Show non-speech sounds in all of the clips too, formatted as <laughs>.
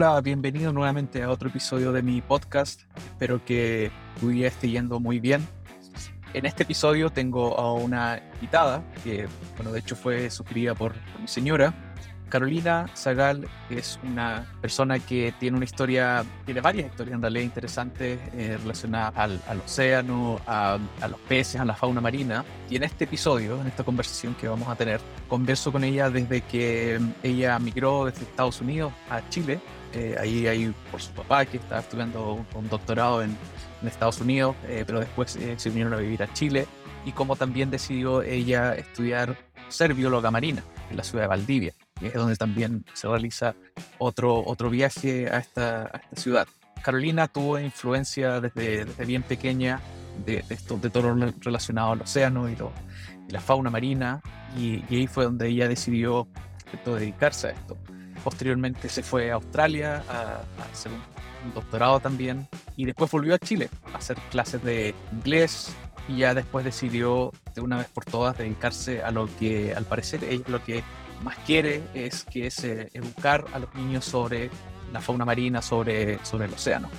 Hola, bienvenido nuevamente a otro episodio de mi podcast. Espero que tu día esté yendo muy bien. En este episodio tengo a una invitada que, bueno, de hecho fue sugerida por, por mi señora, Carolina Zagal es una persona que tiene una historia, tiene varias historias en realidad interesantes eh, relacionadas al, al océano, a, a, los peces, a la fauna marina. Y en este episodio, en esta conversación que vamos a tener, converso con ella desde que ella migró desde Estados Unidos a Chile. Eh, ahí, ahí por su papá, que estaba estudiando un, un doctorado en, en, Estados Unidos, eh, pero después eh, se vinieron a vivir a Chile. Y como también decidió ella estudiar ser bióloga marina en la ciudad de Valdivia es donde también se realiza otro, otro viaje a esta, a esta ciudad. Carolina tuvo influencia desde, desde bien pequeña de, de, esto, de todo lo relacionado al océano y, lo, y la fauna marina, y, y, ahí fue donde ella decidió esto, dedicarse a esto. Posteriormente se fue a Australia a, a hacer un, doctorado también, y después volvió a Chile a hacer clases de inglés, y ya después decidió de una vez por todas dedicarse a lo que al parecer ella lo que más quiere es que es eh, educar a los niños sobre la fauna marina, sobre, sobre el océano.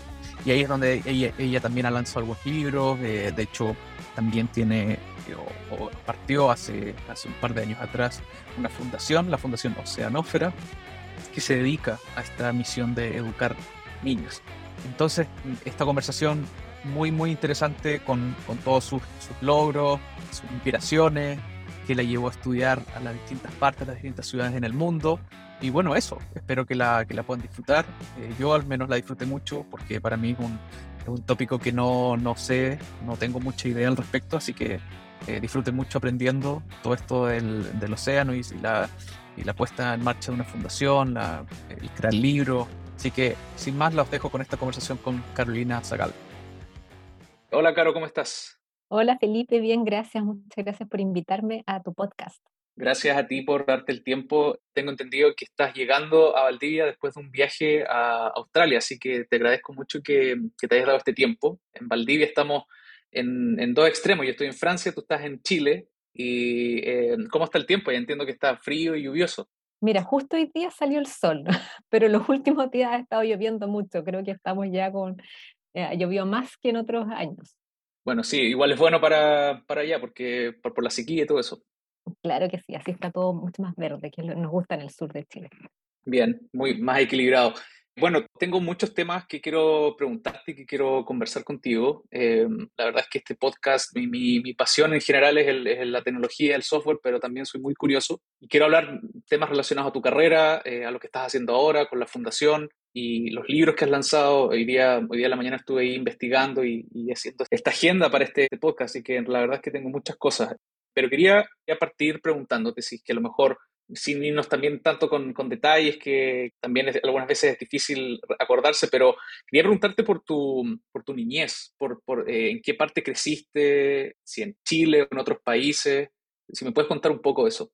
Y ahí es donde ella, ella también ha lanzado algunos libros, eh, de hecho también tiene, eh, o, o, partió hace, hace un par de años atrás, una fundación, la Fundación Oceanófera, que se dedica a esta misión de educar niños. Entonces, esta conversación muy, muy interesante con, con todos sus, sus logros, sus inspiraciones, que la llevó a estudiar a las distintas partes, a las distintas ciudades en el mundo. Y bueno, eso, espero que la, que la puedan disfrutar. Eh, yo al menos la disfruté mucho porque para mí es un, un tópico que no, no, sé, no tengo mucha idea al respecto, así que eh, disfruten mucho aprendiendo todo esto del, del océano y, y, la, y la puesta en marcha de una fundación, la, el crear libros. Así que sin más, los dejo con esta conversación con Carolina Zagal. Hola, Caro, ¿cómo estás? Hola Felipe, bien, gracias. Muchas gracias por invitarme a tu podcast. Gracias a ti por darte el tiempo. Tengo entendido que estás llegando a Valdivia después de un viaje a Australia, así que te agradezco mucho que, que te hayas dado este tiempo. En Valdivia estamos en, en, dos extremos. Yo estoy en Francia, tú estás en Chile. ¿Y eh, cómo está el tiempo? Ya entiendo que está frío y lluvioso. Mira, justo hoy día salió el sol, <laughs> pero los últimos días ha estado lloviendo mucho. Creo que estamos ya con... Eh, llovió más que en otros años. Bueno, sí, igual es bueno para, para allá, porque por, por, la sequía y todo eso. Claro que sí, así está todo mucho más verde, que nos gusta en el sur de Chile. Bien, muy más equilibrado. Bueno, tengo muchos temas que quiero preguntarte y que quiero conversar contigo. Eh, la verdad es que este podcast, mi, mi, mi pasión en general es, la tecnología, el software, pero también soy muy curioso y quiero hablar temas relacionados a tu carrera, eh, a lo que estás haciendo ahora con la fundación, y los libros que has lanzado, hoy día, hoy día en la mañana estuve ahí investigando y, haciendo esta agenda para este, podcast, así que la verdad es que tengo muchas cosas. Pero quería ya partir preguntándote si es que a lo mejor, sin irnos también tanto con, con detalles, que también es, algunas veces es difícil acordarse, pero quería preguntarte por tu, por tu niñez, por, por eh, en qué parte creciste, si en Chile o en otros países, si me puedes contar un poco de eso.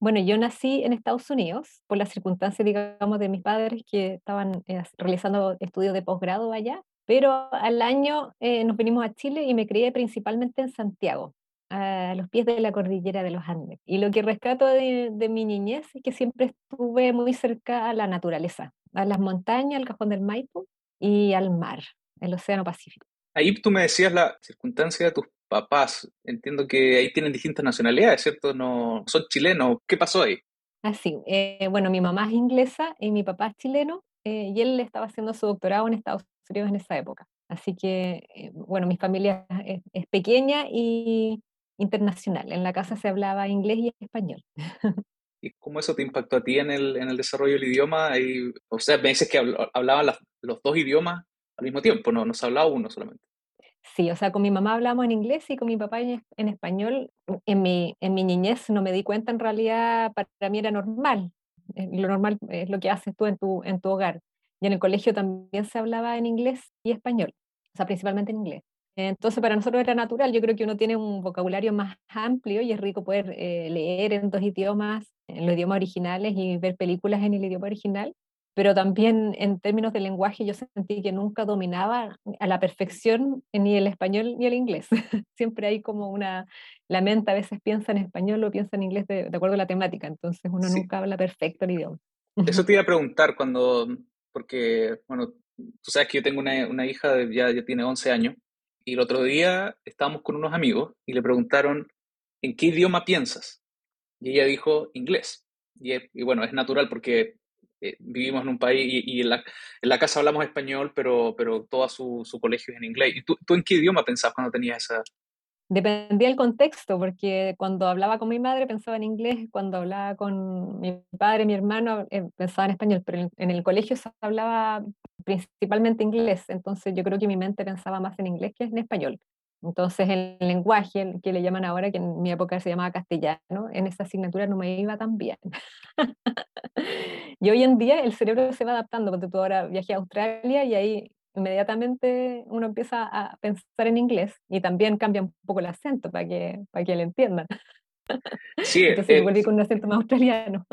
Bueno, yo nací en Estados Unidos por las circunstancias, digamos, de mis padres que estaban eh, realizando estudios de posgrado allá, pero al año eh, nos venimos a Chile y me crié principalmente en Santiago, a los pies de la cordillera de los Andes. Y lo que rescato de, de mi niñez es que siempre estuve muy cerca a la naturaleza, a las montañas, al cajón del Maipo y al mar, el Océano Pacífico. Ahí tú me decías la circunstancia de tus papás. Entiendo que ahí tienen distintas nacionalidades, ¿cierto? No son chilenos. ¿Qué pasó ahí? Así, eh, bueno, mi mamá es inglesa y mi papá es chileno eh, y él estaba haciendo su doctorado en Estados Unidos en esa época. Así que, eh, bueno, mi familia es, es, pequeña y internacional. En la casa se hablaba inglés y español. <laughs> ¿Y cómo eso te impactó a ti en el, en el desarrollo del idioma? Y, o sea, me dices que hablaban las, los dos idiomas al mismo tiempo, no, no se hablaba uno solamente. Sí, o sea, con mi mamá hablamos en inglés y con mi papá en, en español. En mi, en mi niñez no me di cuenta, en realidad para mí era normal. Eh, lo normal es lo que haces tú en tu, en tu hogar. Y en el colegio también se hablaba en inglés y español, o sea, principalmente en inglés. Entonces, para nosotros era natural. Yo creo que uno tiene un vocabulario más amplio y es rico poder eh, leer en dos idiomas, en los idiomas originales y ver películas en el idioma original pero también en términos de lenguaje yo sentí que nunca dominaba a la perfección ni el español ni el inglés. <laughs> Siempre hay como una, la mente a veces piensa en español o piensa en inglés de, de acuerdo a la temática, entonces uno sí. nunca habla perfecto el idioma. Eso te iba a <laughs> preguntar, cuando, porque, bueno, tú sabes que yo tengo una, una hija, de, ya, ya tiene 11 años, y el otro día estábamos con unos amigos y le preguntaron, ¿en qué idioma piensas? Y ella dijo, inglés. Y, bueno, es natural porque eh, vivimos en un país y, y en, la, en, la, casa hablamos español, pero, pero todo su, su colegio es en inglés. ¿Y tú, tú en qué idioma pensabas cuando tenías esa, Dependía del contexto, porque cuando hablaba con mi madre pensaba en inglés, cuando hablaba con mi padre, mi hermano, eh, pensaba en español, pero en, el colegio se hablaba principalmente inglés, entonces yo creo que mi mente pensaba más en inglés que en español. Entonces el lenguaje, que le llaman ahora, que en mi época se llamaba castellano, en esa asignatura no me iba tan bien. <laughs> y hoy en día el cerebro se va adaptando, porque tú ahora viajé a Australia y ahí inmediatamente uno empieza a pensar en inglés y también cambia un poco el acento para que, para que le entiendan. Sí, <laughs> Entonces es, volví con un acento más australiano.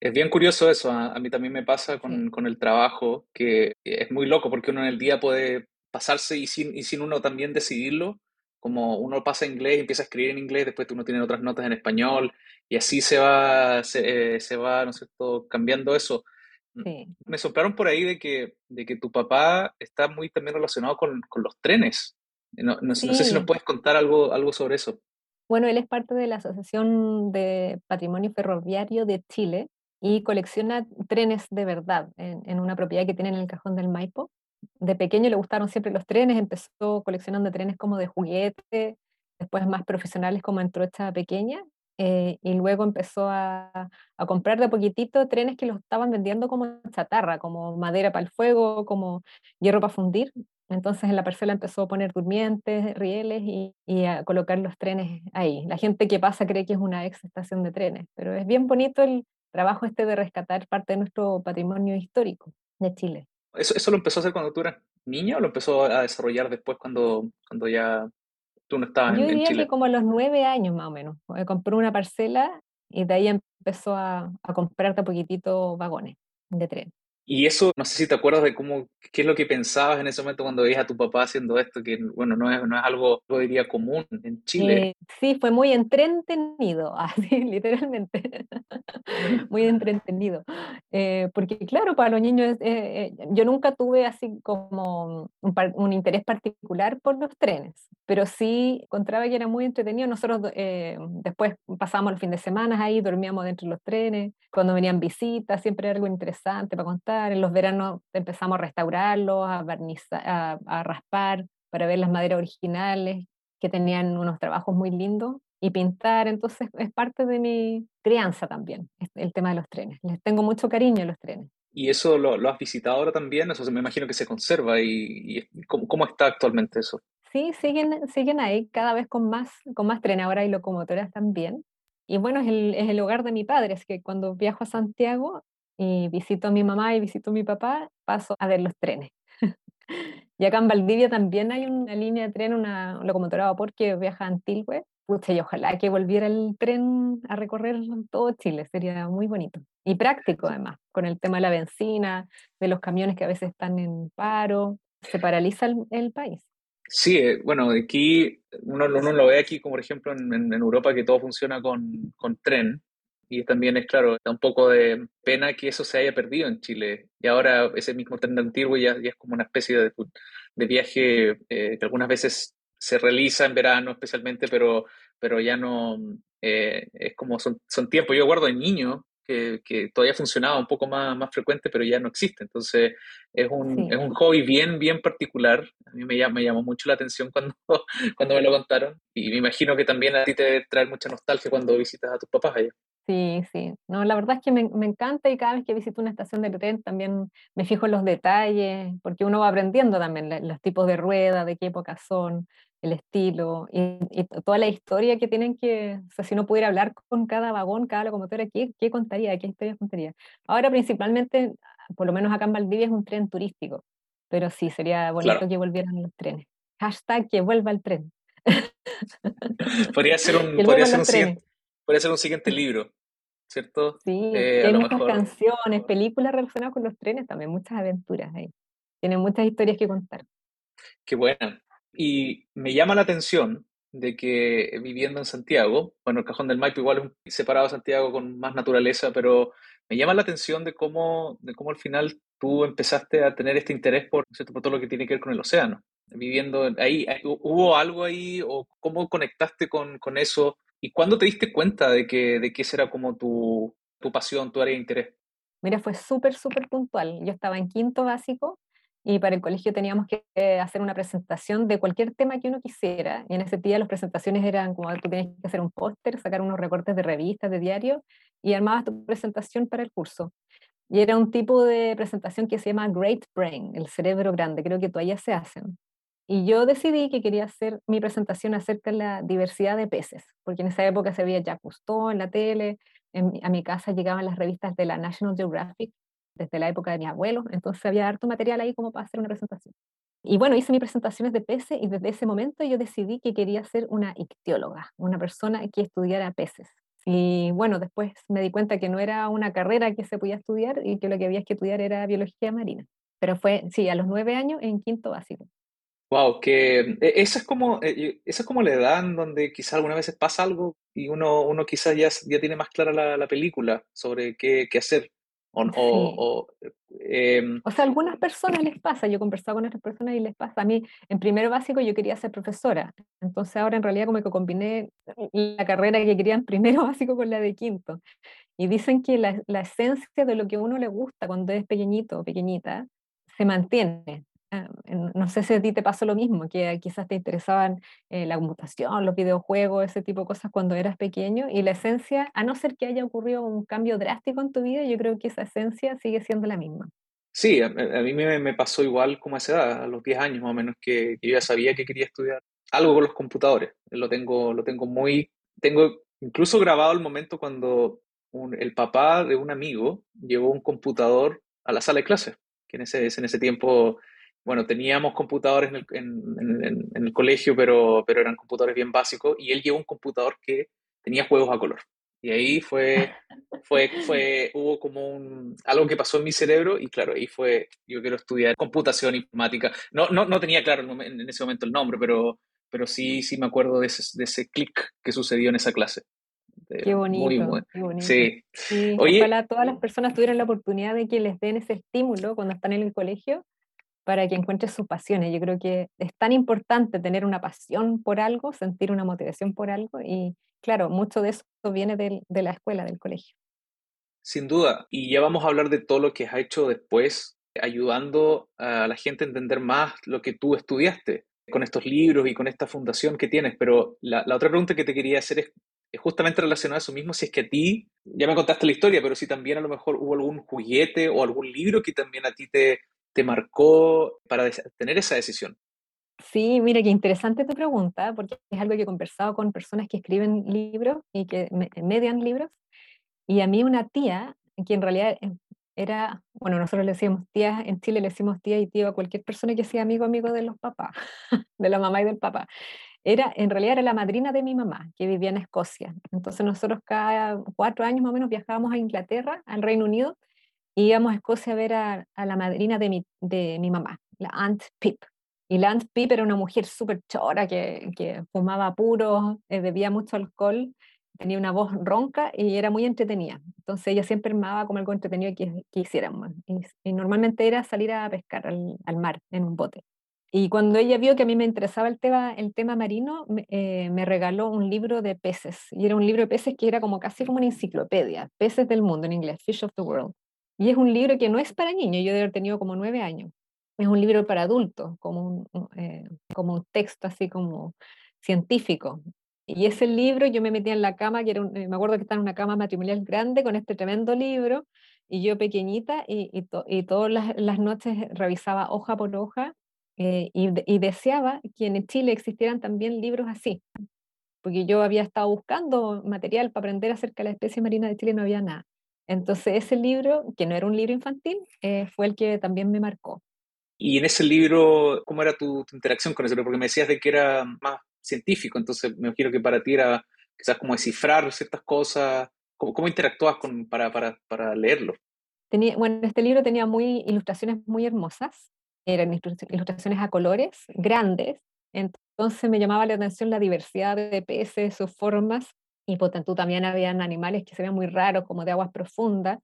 Es bien curioso eso, a, a mí también me pasa con, sí. con, el trabajo, que es muy loco porque uno en el día puede pasarse y sin, y sin uno también decidirlo, como uno pasa inglés empieza a escribir en inglés, después uno tiene otras notas en español y así se va, se, eh, se va, ¿no es cierto?, cambiando eso. Sí. Me soplaron por ahí de que, de que tu papá está muy también relacionado con, con los trenes. No, no, sí. no, sé si nos puedes contar algo, algo sobre eso. Bueno, él es parte de la Asociación de Patrimonio Ferroviario de Chile y colecciona trenes de verdad en, en una propiedad que tiene en el cajón del Maipo. De pequeño le gustaron siempre los trenes, empezó coleccionando trenes como de juguete, después más profesionales como en trocha pequeña, eh, y luego empezó a, a, comprar de poquitito trenes que los estaban vendiendo como chatarra, como madera para el fuego, como hierro para fundir. Entonces en la parcela empezó a poner durmientes, rieles y, y, a colocar los trenes ahí. La gente que pasa cree que es una ex estación de trenes, pero es bien bonito el trabajo este de rescatar parte de nuestro patrimonio histórico de Chile. ¿Eso, eso lo empezó a hacer cuando tú eras niña o lo empezó a desarrollar después cuando, cuando ya tú no estabas Yo en, en diría Chile? que como a los nueve años más o menos. Compré una parcela y de ahí empezó a, a comprar de poquitito vagones de tren. Y eso, no sé si te acuerdas de cómo, qué es lo que pensabas en ese momento cuando veías a tu papá haciendo esto, que bueno, no es, no es algo, yo diría, común en Chile. Eh, sí, fue muy entretenido, <laughs> así, literalmente. <laughs> muy entretenido. Eh, porque claro, para los niños, eh, yo nunca tuve así como un, un, interés particular por los trenes, pero sí encontraba que era muy entretenido. Nosotros después pasábamos los fines de semana ahí, dormíamos dentro de los trenes, cuando venían visitas, siempre era algo interesante para contar en los veranos empezamos a restaurarlos, a barnizar, a, a, raspar para ver las maderas originales, que tenían unos trabajos muy lindos, y pintar. Entonces es parte de mi crianza también, el tema de los trenes. Les tengo mucho cariño a los trenes. ¿Y eso lo, lo has visitado ahora también? Eso me imagino que se conserva. ¿Y, y ¿cómo, ¿cómo, está actualmente eso? Sí, siguen, siguen ahí cada vez con más, con más trenes. Ahora hay locomotoras también. Y bueno, es el, es el hogar de mi padre, es que cuando viajo a Santiago y visito a mi mamá y visito a mi papá, paso a ver los trenes. <laughs> y acá en Valdivia también hay una línea de tren, una locomotora a vapor que viaja a Antilhue. Pucha, y ojalá que volviera el tren a recorrer todo Chile, sería muy bonito. Y práctico además, con el tema de la benzina, de los camiones que a veces están en paro, se paraliza el, el país. Sí, eh, bueno, aquí uno, uno, lo ve aquí, como por ejemplo en, en Europa, que todo funciona con, con tren, y también es claro, da un poco de pena que eso se haya perdido en Chile. Y ahora ese mismo tren antiguo ya, ya es como una especie de, de viaje eh, que algunas veces se realiza en verano especialmente, pero, pero ya no, eh, es como son, son tiempos. Yo guardo de niño que, que, todavía funcionaba un poco más, más frecuente, pero ya no existe. Entonces es un, sí. es un hobby bien, bien particular. A mí me, me llamó mucho la atención cuando, <laughs> cuando me lo contaron y me imagino que también a ti te trae mucha nostalgia cuando visitas a tus papás allá. Sí, sí. No, la verdad es que me, me, encanta y cada vez que visito una estación de tren también me fijo en los detalles, porque uno va aprendiendo también los tipos de rueda, de qué época son, el estilo y, y, toda la historia que tienen que, o sea, si uno pudiera hablar con cada vagón, cada locomotora, ¿qué, qué contaría? ¿Qué historia contaría? Ahora principalmente, por lo menos acá en Valdivia es un tren turístico, pero sí, sería bonito claro. que volvieran los trenes. Hashtag que vuelva el tren. podría ser <laughs> un, podría ser un, siguiente, podría ser un siguiente libro. ¿cierto? Sí, eh, hay muchas mejor... canciones, películas relacionadas con los trenes también, muchas aventuras ahí. Tienen muchas historias que contar. Qué buena. Y me llama la atención de que viviendo en Santiago, bueno, el Cajón del Maipo igual es un separado de Santiago con más naturaleza, pero, Me llama la atención de cómo, de cómo al final tú empezaste a tener este interés por, por todo lo que tiene que ver con el océano. Viviendo ahí, ¿hubo algo ahí o cómo conectaste con, con eso? ¿Y cuándo te diste cuenta de que, de que esa como tu, tu pasión, tu área de interés? Mira, fue súper, súper puntual. Yo estaba en quinto básico y para el colegio teníamos que hacer una presentación de cualquier tema que uno quisiera. Y en ese día las presentaciones eran como que tenías que hacer un póster, sacar unos recortes de revistas, de diario, y armabas tu presentación para el curso. Y era un tipo de presentación que se llama Great Brain, el cerebro grande, creo que todavía se hacen. Y yo decidí que quería hacer mi presentación acerca de la diversidad de peces, porque en esa época se veía Jacques Cousteau en la tele, a mi casa llegaban las revistas de la National Geographic desde la época de mi abuelo, entonces había harto material ahí como para hacer una presentación. Y bueno, hice mis presentaciones de peces y desde ese momento yo decidí que quería ser una ictióloga, una persona que estudiara peces. Y bueno, después me di cuenta que no era una carrera que se podía estudiar y que lo que había que estudiar era biología marina. Pero fue, sí, a los nueve años en quinto básico. Wow, que eh, esa es como, eh, esa es como la edad en donde quizás algunas veces pasa algo y uno, uno quizás ya, ya tiene más clara la, la película sobre qué, qué hacer. O, o, em, o, sea, a algunas personas les pasa, yo he conversado con otras personas y les pasa. A mí, en primero básico, yo quería ser profesora. Entonces, ahora en realidad, como que combiné la carrera que quería en primero <laughs> básico con la de quinto. Y dicen que la, la esencia de lo que a uno le gusta cuando es pequeñito o pequeñita se mantiene. Ah, no sé si a ti te pasó lo mismo, que quizás te interesaban eh, la computación, los videojuegos, ese tipo de cosas cuando eras pequeño, y la esencia, a no ser que haya ocurrido un cambio drástico en tu vida, yo creo que esa esencia sigue siendo la misma. Sí, a, mí me, pasó igual como a esa edad, a los 10 años más o menos, que, yo ya sabía que quería estudiar algo con los computadores. Lo tengo, lo tengo muy, tengo incluso grabado el momento cuando el papá de un amigo llevó un computador a la sala de clases, que en ese, en ese tiempo bueno, teníamos computadores en el, en, en, el, colegio, pero, pero eran computadores bien básicos, y él llevó un computador que tenía juegos a color. Y ahí fue, fue, fue, hubo como un, algo que pasó en mi cerebro, y claro, ahí fue, yo quiero estudiar computación informática. No, no, no tenía claro en ese momento el nombre, pero, pero sí, sí me acuerdo de ese, de ese clic que sucedió en esa clase. Qué bonito, qué bonito. Sí. ojalá todas las personas tuvieran la oportunidad de que les den ese estímulo cuando están en el colegio para que encuentres sus pasiones. Yo creo que es tan importante tener una pasión por algo, sentir una motivación por algo y claro, mucho de eso viene de, la escuela, del colegio. Sin duda, y ya vamos a hablar de todo lo que has hecho después, ayudando a la gente a entender más lo que tú estudiaste con estos libros y con esta fundación que tienes, pero la, la otra pregunta que te quería hacer es, es justamente relacionada a eso mismo, si es que a ti, ya me contaste la historia, pero si también a lo mejor hubo algún juguete o algún libro que también a ti te, te marcó para tener esa decisión? Sí, mira, qué interesante tu pregunta, porque es algo que he conversado con personas que escriben libros y que median libros. Y a mí una tía, que en realidad era, bueno, nosotros le decíamos tía, en Chile le decimos tía y tío a cualquier persona que sea amigo, amigo de los papás, <laughs> de la mamá y del papá. Era, en realidad era la madrina de mi mamá, que vivía en Escocia. Entonces nosotros cada cuatro años más o menos viajábamos a Inglaterra, al Reino Unido, íbamos a Escocia a ver a, la madrina de mi, de mi mamá, la Aunt Pip. Y la Aunt Pip era una mujer súper chora que, que, fumaba puros, eh, bebía mucho alcohol, tenía una voz ronca y era muy entretenida. Entonces ella siempre armaba como algo entretenido que, que hiciéramos. Y, normalmente era salir a pescar al, al, mar en un bote. Y cuando ella vio que a mí me interesaba el tema, el tema marino, me, eh, me regaló un libro de peces. Y era un libro de peces que era como casi como una enciclopedia, Peces del Mundo en inglés, Fish of the World. Y es un libro que no es para niños, yo debo haber tenido como nueve años. Es un libro para adultos, como un, eh, como un texto así como científico. Y ese libro yo me metía en la cama, que era eh, me acuerdo que estaba en una cama matrimonial grande con este tremendo libro, y yo pequeñita, y, y, todas las, noches revisaba hoja por hoja, eh, y, y, deseaba que en Chile existieran también libros así, porque yo había estado buscando material para aprender acerca de la especie marina de Chile y no había nada. Entonces ese libro, que no era un libro infantil, eh, fue el que también me marcó. Y en ese libro, ¿cómo era tu, interacción con ese libro? Porque me decías de que era más científico, entonces me imagino que para ti era quizás como descifrar ciertas cosas. ¿Cómo, cómo interactúas con, para, para, para leerlo? Tenía, bueno, este libro tenía muy, ilustraciones muy hermosas, eran ilustraciones a colores, grandes, entonces me llamaba la atención la diversidad de peces, sus formas, y por tanto también habían animales que se veían muy raros, como de aguas profundas.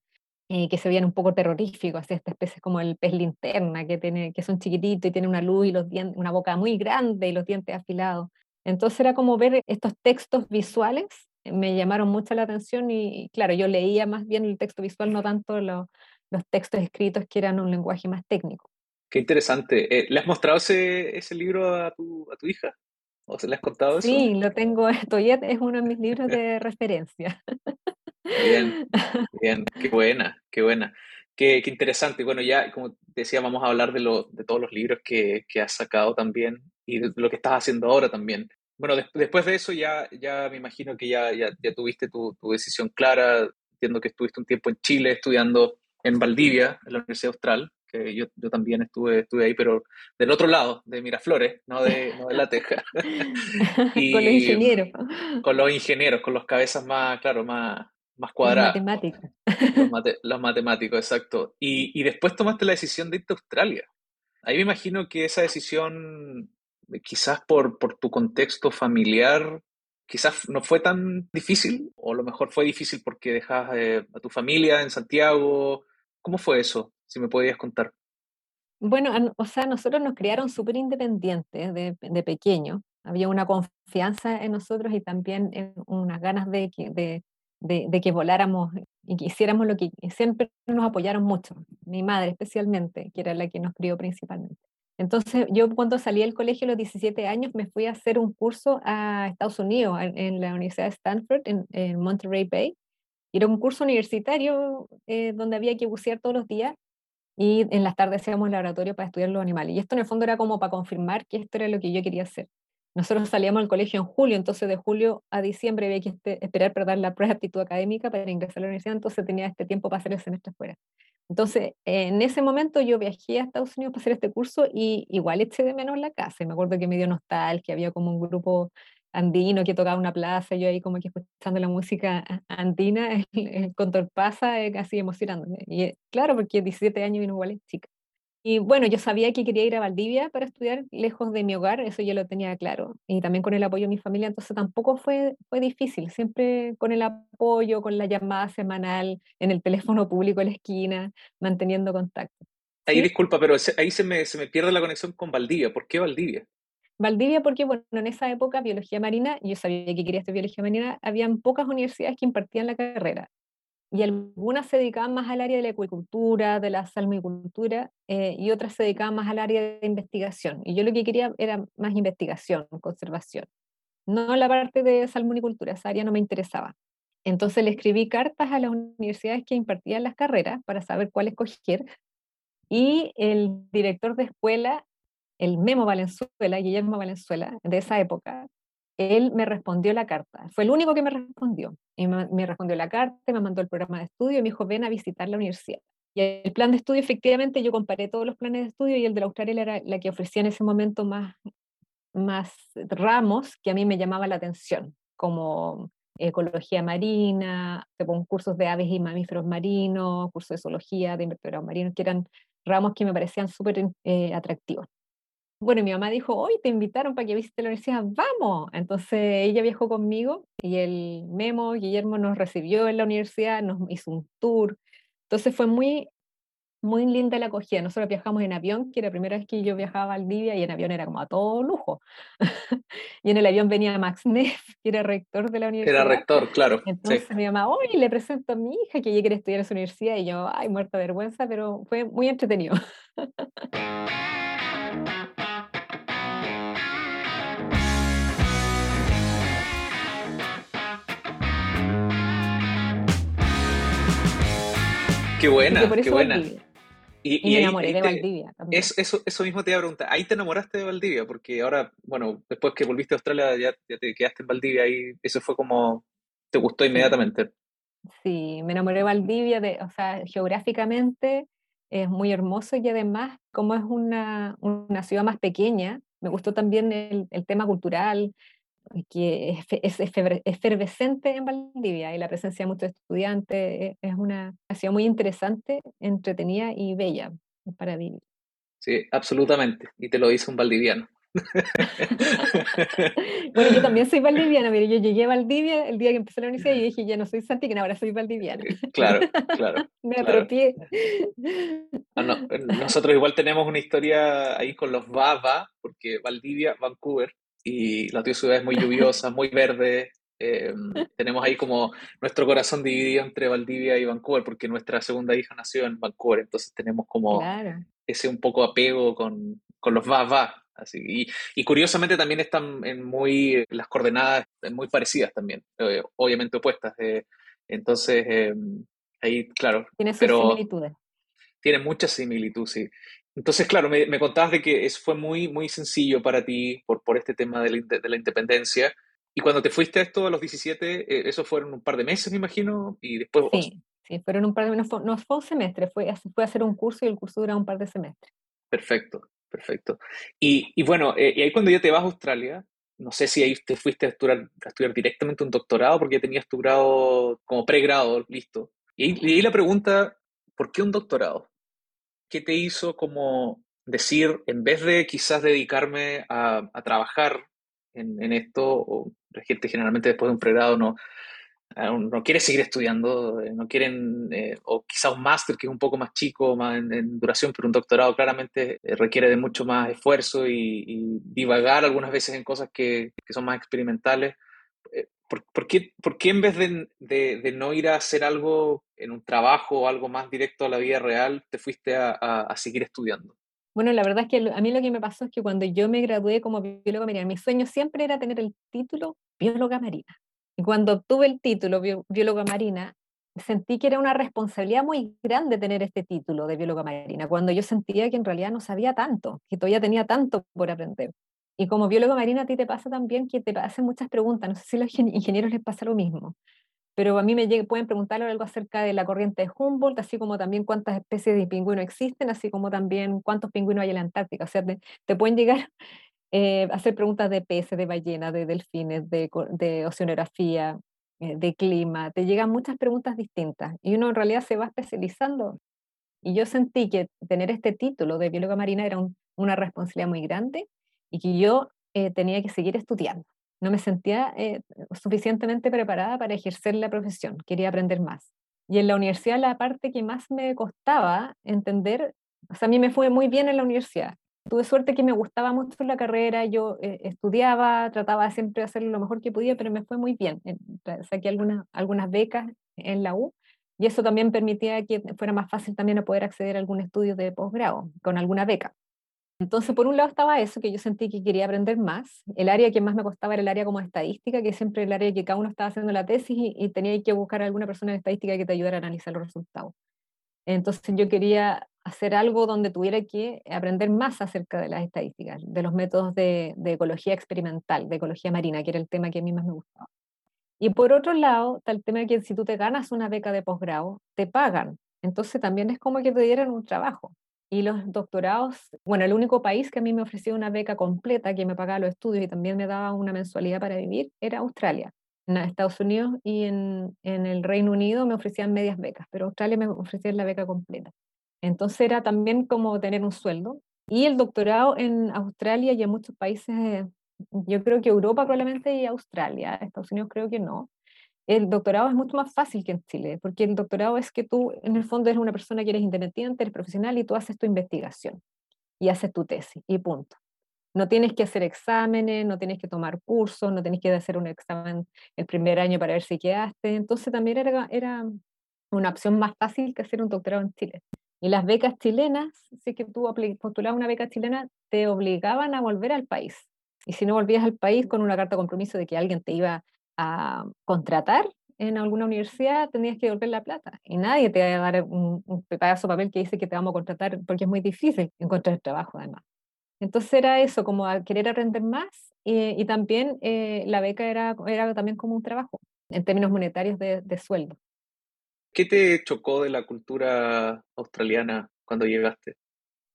eh, que se veían un poco terroríficos, así esta especie como el pez linterna, que, tiene, que son chiquititos y tiene una luz y los dientes, una boca muy grande y los dientes afilados. Entonces era como ver estos textos visuales, eh, me llamaron mucho la atención y, claro, yo leía más bien el texto visual, no tanto los textos escritos que eran un lenguaje más técnico. Qué interesante. Eh, ¿Le has mostrado ese, ese libro a tu, a tu hija? ¿O se le has contado eso? Sí, lo tengo. <laughs> Toyet es uno de mis libros <laughs> de referencia. Bien, <laughs> bien, qué buena, qué buena. Qué, qué, interesante. Bueno, ya como decía, vamos a hablar de, lo, de todos los libros que, que, has sacado también y de lo que estás haciendo ahora también. Bueno, después de eso ya, ya me imagino que ya, ya, ya tuviste tu, tu, decisión clara. Entiendo que estuviste un tiempo en Chile estudiando en Valdivia, en la Universidad Austral que yo, yo también estuve, estuve ahí, pero del otro lado, de Miraflores, no de, no de La Teja. <laughs> y, con los ingenieros. Con los ingenieros, con los cabezas más, claro, más, más cuadradas. Los matemáticos. Los, matemáticos, exacto. Y, y, después tomaste la decisión de irte a Australia. Ahí me imagino que esa decisión, quizás por, por tu contexto familiar, quizás no fue tan difícil, o a lo mejor fue difícil porque dejas eh, a tu familia en Santiago. ¿Cómo fue eso? Si me podías contar. Bueno, o sea, nosotros nos criaron súper independientes de, de pequeños. Había una confianza en nosotros y también unas ganas de que, de, de, que voláramos y que hiciéramos lo que siempre nos apoyaron mucho. Mi madre especialmente, que era la que nos crió principalmente. Entonces, yo cuando salí del colegio a los 17 años me fui a hacer un curso a Estados Unidos, en, la Universidad de Stanford, en, en Monterey Bay. era un curso universitario eh, donde había que bucear todos los días y en las tardes hacíamos laboratorio para estudiar los animales. Y esto en el fondo era como para confirmar que esto era lo que yo quería hacer. Nosotros salíamos al colegio en julio, entonces de julio a diciembre había que esperar para dar la prueba de aptitud académica para ingresar a la universidad, entonces tenía este tiempo para hacer el semestre fuera. Entonces, en ese momento yo viajé a Estados Unidos para hacer este curso y igual eché de menos la casa. Y me acuerdo que me dio nostalgia, había como un grupo andino que tocaba una plaza, yo ahí como que escuchando la música andina, <laughs> el, el pasa eh, casi emocionándome. Y eh, claro, porque 17 años y no igual es chica. Y bueno, yo sabía que quería ir a Valdivia para estudiar lejos de mi hogar, eso yo lo tenía claro, y también con el apoyo de mi familia, entonces tampoco fue, fue difícil, siempre con el apoyo, con la llamada semanal, en el teléfono público en la esquina, manteniendo contacto. Ahí disculpa, pero ahí se me, se me pierde la conexión con Valdivia. ¿Por qué Valdivia? Valdivia porque, bueno, en esa época, biología marina, yo sabía que quería estudiar biología marina, habían pocas universidades que impartían la carrera. Y algunas se dedicaban más al área de la acuicultura, de la salmicultura, eh, y otras se dedicaban más al área de investigación. Y yo lo que quería era más investigación, conservación. No la parte de salmonicultura, esa área no me interesaba. Entonces le escribí cartas a las universidades que impartían las carreras para saber cuál escoger. Y el director de escuela el Memo Valenzuela, Guillermo Valenzuela, de esa época, él me respondió la carta. Fue el único que me respondió. Y me, respondió la carta, me mandó el programa de estudio y me dijo, ven a visitar la universidad. Y el plan de estudio, efectivamente, yo comparé todos los planes de estudio y el de la Australia era la que ofrecía en ese momento más, más ramos que a mí me llamaba la atención, como ecología marina, cursos de aves y mamíferos marinos, cursos de zoología, de invertebrados marinos, que eran ramos que me parecían súper eh, atractivos bueno, mi mamá dijo, hoy te invitaron para que visites la universidad, vamos. Entonces ella viajó conmigo y el Memo, Guillermo, nos recibió en la universidad, nos hizo un tour. Entonces fue muy, muy linda la acogida. Nosotros viajamos en avión, que era la primera vez que yo viajaba a Valdivia y en avión era como a todo lujo. <laughs> y en el avión venía Max <laughs> Neff, que era rector de la universidad. Era rector, claro. Entonces mi mamá, hoy le presento a mi hija que ella quiere estudiar en esa universidad y yo, ay, muerta de vergüenza, pero fue muy entretenido. <laughs> Qué buena, qué buena. Y, me enamoré de Valdivia. También. eso, eso mismo te iba a preguntar. Ahí te enamoraste de Valdivia, porque ahora, bueno, después que volviste a Australia ya, te quedaste en Valdivia y eso fue como, te gustó inmediatamente. Sí, me enamoré de Valdivia, de, o sea, geográficamente es muy hermoso y además, como es una, una ciudad más pequeña, me gustó también el, el tema cultural, que es, efervescente en Valdivia y la presencia de muchos estudiantes e, es una ciudad muy interesante, entretenida y bella para vivir. Sí, absolutamente. Y te lo dice un valdiviano. <laughs> bueno, yo también soy valdiviana, pero yo llegué a Valdivia el día que empecé la universidad y <laughs> dije, ya no soy santiquina, ahora soy valdiviana. Eh, claro, claro. <laughs> Me apropié. Ah, eh, nosotros igual tenemos una historia ahí con los Baba, porque Valdivia, Vancouver, y la ciudad es muy lluviosa, muy verde. Em, tenemos ahí como nuestro corazón dividido entre Valdivia y Vancouver, porque nuestra segunda hija nació en Vancouver, entonces tenemos como ese un poco apego con, con los Baba. Así, y, curiosamente también están en muy, las coordenadas muy parecidas también, eh, obviamente opuestas. Eh, entonces, em, ahí, claro. Tiene sus similitudes. Tiene mucha similitud, sí. Entonces, claro, me, me, contabas de que eso fue muy, muy sencillo para ti por, por este tema de la, de la independencia. Y cuando te fuiste a esto a los 17, eh, eso fueron un par de meses, me imagino, y después... Sí, sí, fueron un par de meses, no, fue un semestre, fue, fue a hacer un curso y el curso dura un par de semestres. Perfecto, perfecto. Y, y bueno, eh, y ahí cuando ya te vas a Australia, no sé si ahí te fuiste a estudiar, a estudiar directamente un doctorado porque ya tenías tu grado como pregrado listo. Y y ahí la pregunta, ¿por qué un doctorado? ¿Qué te hizo como decir, en vez de quizás dedicarme a, trabajar en, esto, o la gente generalmente después de un pregrado no, no quiere seguir estudiando, eh, no quieren, eh, o quizás un máster que es un poco más chico, más en, duración, pero un doctorado claramente eh, requiere de mucho más esfuerzo y, divagar algunas veces en cosas que son más experimentales. ¿Por, qué, por, qué, en vez de, no ir a hacer algo en un trabajo o algo más directo a la vida real, te fuiste a, a, seguir estudiando? Bueno, la verdad es que a mí lo que me pasó es que cuando yo me gradué como bióloga marina, mi sueño siempre era tener el título bióloga marina. Y cuando obtuve el título bióloga marina, sentí que era una responsabilidad muy grande tener este título de bióloga marina, cuando yo sentía que en realidad no sabía tanto, que todavía tenía tanto por aprender. Y como biólogo marino a ti te pasa también que te hacen muchas preguntas, no sé si a los ingenieros les pasa lo mismo, pero a mí me pueden preguntar algo acerca de la corriente de Humboldt, así como también cuántas especies de pingüinos existen, así como también cuántos pingüinos hay en la Antártica. O sea, te, pueden llegar <laughs> eh, hacer preguntas de peces, de ballenas, de delfines, de, de oceanografía, eh, de clima. Te llegan muchas preguntas distintas y uno en realidad se va especializando. Y yo sentí que tener este título de bióloga marina era una responsabilidad muy grande y que yo eh, tenía que seguir estudiando. No me sentía eh, suficientemente preparada para ejercer la profesión, quería aprender más. Y en la universidad la parte que más me costaba entender, o sea, a mí me fue muy bien en la universidad. Tuve suerte que me gustaba mucho la carrera, yo eh, estudiaba, trataba siempre de hacer lo mejor que podía, pero me fue muy bien. Saqué algunas, algunas becas en la U y eso también permitía que fuera más fácil también poder acceder a algún estudio de posgrado con alguna beca. Entonces, por un lado estaba eso, que yo sentí que quería aprender más. El área que más me costaba era el área como estadística, que siempre el área que cada uno estaba haciendo la tesis y, tenía que buscar a alguna persona de estadística que te ayudara a analizar los resultados. Entonces, yo quería hacer algo donde tuviera que aprender más acerca de las estadísticas, de los métodos de, de ecología experimental, de ecología marina, que era el tema que a mí más me gustaba. Y por otro lado, está el tema de que si tú te ganas una beca de posgrado, te pagan. Entonces también es como que te dieran un trabajo. Y los doctorados, bueno, el único país que a mí me ofrecía una beca completa, que me pagaba los estudios y también me daba una mensualidad para vivir, era Australia. En Estados Unidos y en, en el Reino Unido me ofrecían medias becas, pero Australia me ofrecía la beca completa. Entonces era también como tener un sueldo. Y el doctorado en Australia y en muchos países, yo creo que Europa probablemente y Australia, Estados Unidos creo que no, el doctorado es mucho más fácil que en Chile, porque el doctorado es que tú en el fondo eres una persona que eres independiente, eres profesional y tú haces tu investigación y haces tu tesis y punto. No tienes que hacer exámenes, no tienes que tomar cursos, no tienes que hacer un examen el primer año para ver si quedaste. Entonces también era, era una opción más fácil que hacer un doctorado en Chile. Y las becas chilenas, si que tú postulabas una beca chilena, te obligaban a volver al país. Y si no volvías al país con una carta de compromiso de que alguien te iba a contratar en alguna universidad, tenías que devolver la plata. Y nadie te va a dar un, un pedazo de papel que dice que te vamos a contratar, porque es muy difícil encontrar trabajo además. Entonces era eso, como a querer aprender más y, también eh, la beca era, era también como un trabajo en términos monetarios de, de sueldo. ¿Qué te chocó de la cultura australiana cuando llegaste?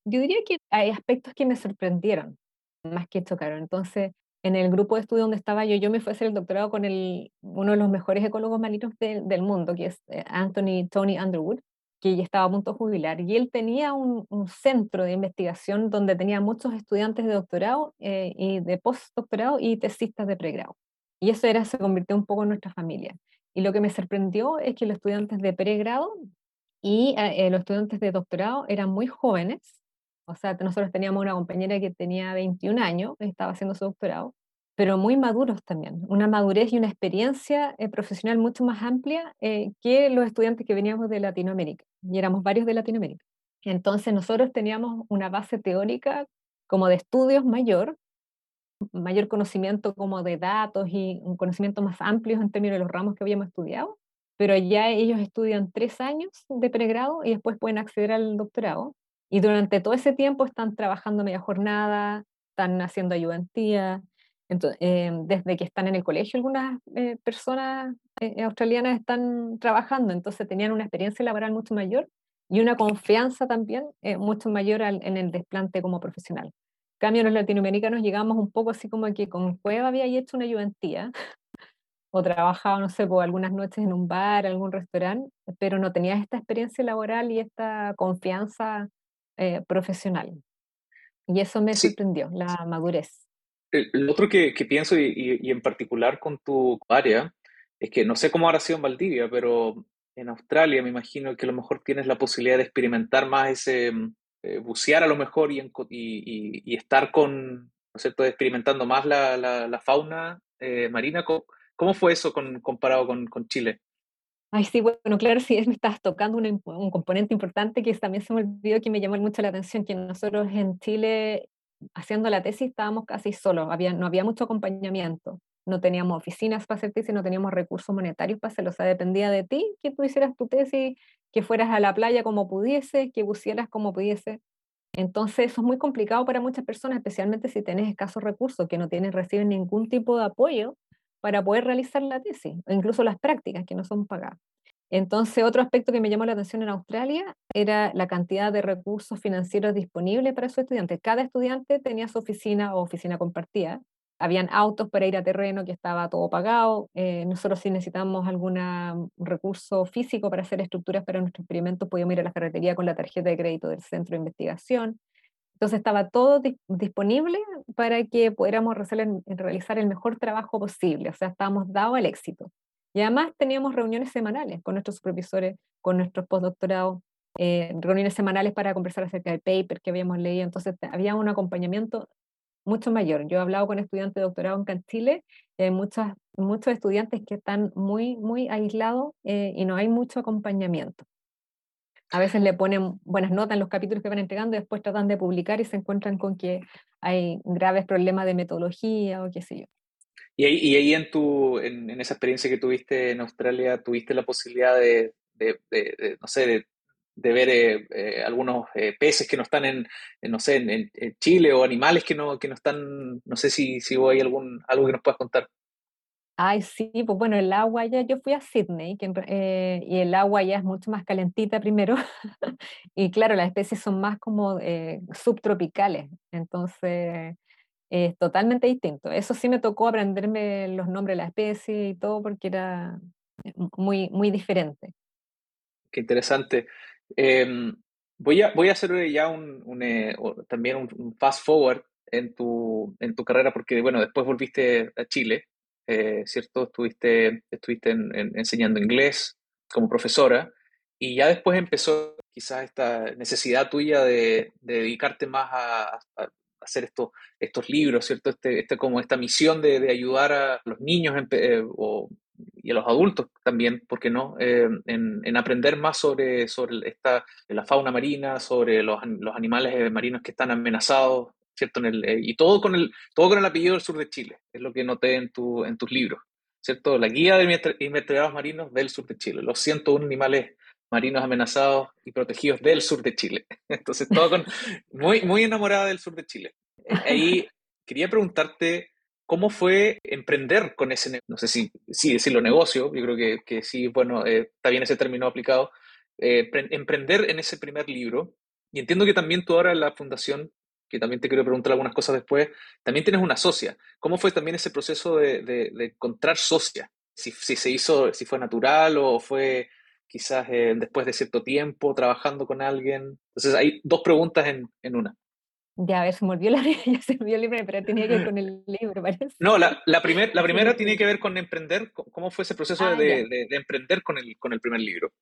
Yo diría que hay aspectos que me sorprendieron más que chocaron. Entonces, en el grupo de estudio donde estaba yo, yo me fui a hacer el doctorado con el, uno de los mejores ecólogos marinos del mundo, que es eh, Anthony Tony Underwood. que ya estaba a punto de jubilar, y él tenía un, centro de investigación donde tenía muchos estudiantes de doctorado eh, y de postdoctorado y tesistas de pregrado. Y eso era, se convirtió un poco en nuestra familia. Y lo que me sorprendió es que los estudiantes de pregrado y eh, los estudiantes de doctorado eran muy jóvenes. O sea, nosotros teníamos una compañera que tenía 21 años, estaba haciendo su doctorado, pero muy maduros también, una madurez y una experiencia eh, profesional mucho más amplia eh, que los estudiantes que veníamos de Latinoamérica, y éramos varios de Latinoamérica. Entonces nosotros teníamos una base teórica como de estudios mayor, mayor conocimiento como de datos y un conocimiento más amplio en términos de los ramos que habíamos estudiado, pero ya ellos estudian tres años de pregrado y después pueden acceder al doctorado. Y durante todo ese tiempo están trabajando media jornada, están haciendo ayudantía, entonces, eh, desde que están en el colegio, algunas eh, personas eh, australianas están trabajando, entonces tenían una experiencia laboral mucho mayor y una confianza también mucho mayor en el desplante como profesional. En cambio, los latinoamericanos llegamos un poco así como que con Cueva había hecho una ayudantía <laughs> o trabajaba, no sé, por algunas noches en un bar, algún restaurante, pero no tenías esta experiencia laboral y esta confianza profesional. Y eso me sorprendió, la madurez. El, otro que, pienso, y, en particular con tu área, es que no sé cómo habrá sido en Valdivia, pero en Australia me imagino que a lo mejor tienes la posibilidad de experimentar más ese, mm, eh, bucear a lo mejor y, y, estar con, ¿no cierto?, experimentando más la, la, fauna eh, marina. ¿Cómo, fue eso con, comparado con, con Chile? Ay, sí, bueno, <laughs> claro, sí, me estás tocando un, un, componente importante que también se me olvidó que me llamó mucho la atención, que nosotros en Chile haciendo la tesis estábamos casi solos, había, no había mucho acompañamiento, no teníamos oficinas para hacer tesis, no teníamos recursos monetarios para hacerlo, o sea, dependía de ti que tú hicieras tu tesis, que fueras a la playa como pudiese, que bucearas como pudiese. Entonces eso es muy complicado para muchas personas, especialmente si tienes escasos recursos, que no tienen, reciben ningún tipo de apoyo para poder realizar la tesis, incluso las prácticas que no son pagadas. Entonces, otro aspecto que me llamó la atención en Australia era la cantidad de recursos financieros disponibles para sus estudiantes. Cada estudiante tenía su oficina o oficina compartida. Habían autos para ir a terreno que estaba todo pagado. Eh, nosotros si necesitamos algún recurso físico para hacer estructuras para nuestro experimento, podíamos ir a la ferretería con la tarjeta de crédito del centro de investigación. Entonces estaba todo disponible para que pudiéramos realizar el mejor trabajo posible. O sea, estábamos dados al éxito. Y además teníamos reuniones semanales con nuestros supervisores, con nuestros postdoctorados, eh, reuniones semanales para conversar acerca del paper que habíamos leído. Entonces había un acompañamiento mucho mayor. Yo he hablado con estudiantes de doctorado en Chile, muchos, muchos estudiantes que están muy, muy aislados eh, y no hay mucho acompañamiento. A veces le ponen buenas notas en los capítulos que van entregando y después tratan de publicar y se encuentran con que hay graves problemas de metodología o qué sé yo. Y ahí, y ahí en, tu, en, esa experiencia que tuviste en Australia, ¿tuviste la posibilidad de, de, no sé, de, ver eh, eh, algunos eh, peces que no están en, no sé, en, Chile o animales que no, que no están, no sé si, si hay algún, algo que nos puedas contar? Ay, sí, pues bueno, el agua ya, yo fui a Sydney y el agua ya es mucho más calentita primero, <laughs> y claro, las especies son más como subtropicales, entonces es totalmente distinto. Eso sí me tocó aprenderme los nombres de la especie y todo porque era eh, muy, muy diferente. Qué interesante. Em, voy, a, voy a hacer ya un, eh, también un, fast forward en tu, en tu carrera porque, bueno, después volviste a Chile, eh, ¿cierto? Estuviste, estuviste enseñando inglés como profesora y ya después empezó quizás esta necesidad tuya de, dedicarte más a, hacer estos, estos libros, ¿cierto? Este, este, como esta misión de, de ayudar a los niños eh, y a los adultos también, ¿por qué no? Eh, en, en, aprender más sobre, sobre esta, la fauna marina, sobre los, los animales eh, marinos que están amenazados, ¿cierto? En el, y todo con, el, todo con el apellido del sur de Chile, es lo que noté en, tu, en tus libros, ¿cierto? La guía de invertebrados marinos del sur de Chile, los 101 animales marinos amenazados y protegidos del sur de Chile. <laughs> Entonces, todo con, muy, muy enamorada del sur de Chile. Eh, ahí quería preguntarte cómo fue emprender con ese, no sé si, si decirlo negocio, yo creo que, que sí, bueno, eh, está bien ese término aplicado, eh, emprender en ese primer libro. Y entiendo que también tú ahora la fundación, que también te quiero preguntar algunas cosas después, también tienes una socia. ¿Cómo fue también ese proceso de, de, de encontrar socia? Si, si, se hizo, si fue natural o fue quizás eh, después de cierto tiempo trabajando con alguien. Entonces hay dos preguntas en, en una. Ya, a ver, se me olvidó la, <laughs> ya se me libro, pero tenía que ver con el libro, parece. No, la, la, primer, la <laughs> primera tiene que ver con emprender. ¿Cómo fue ese proceso ah, de, de, de, emprender con el, con el primer libro?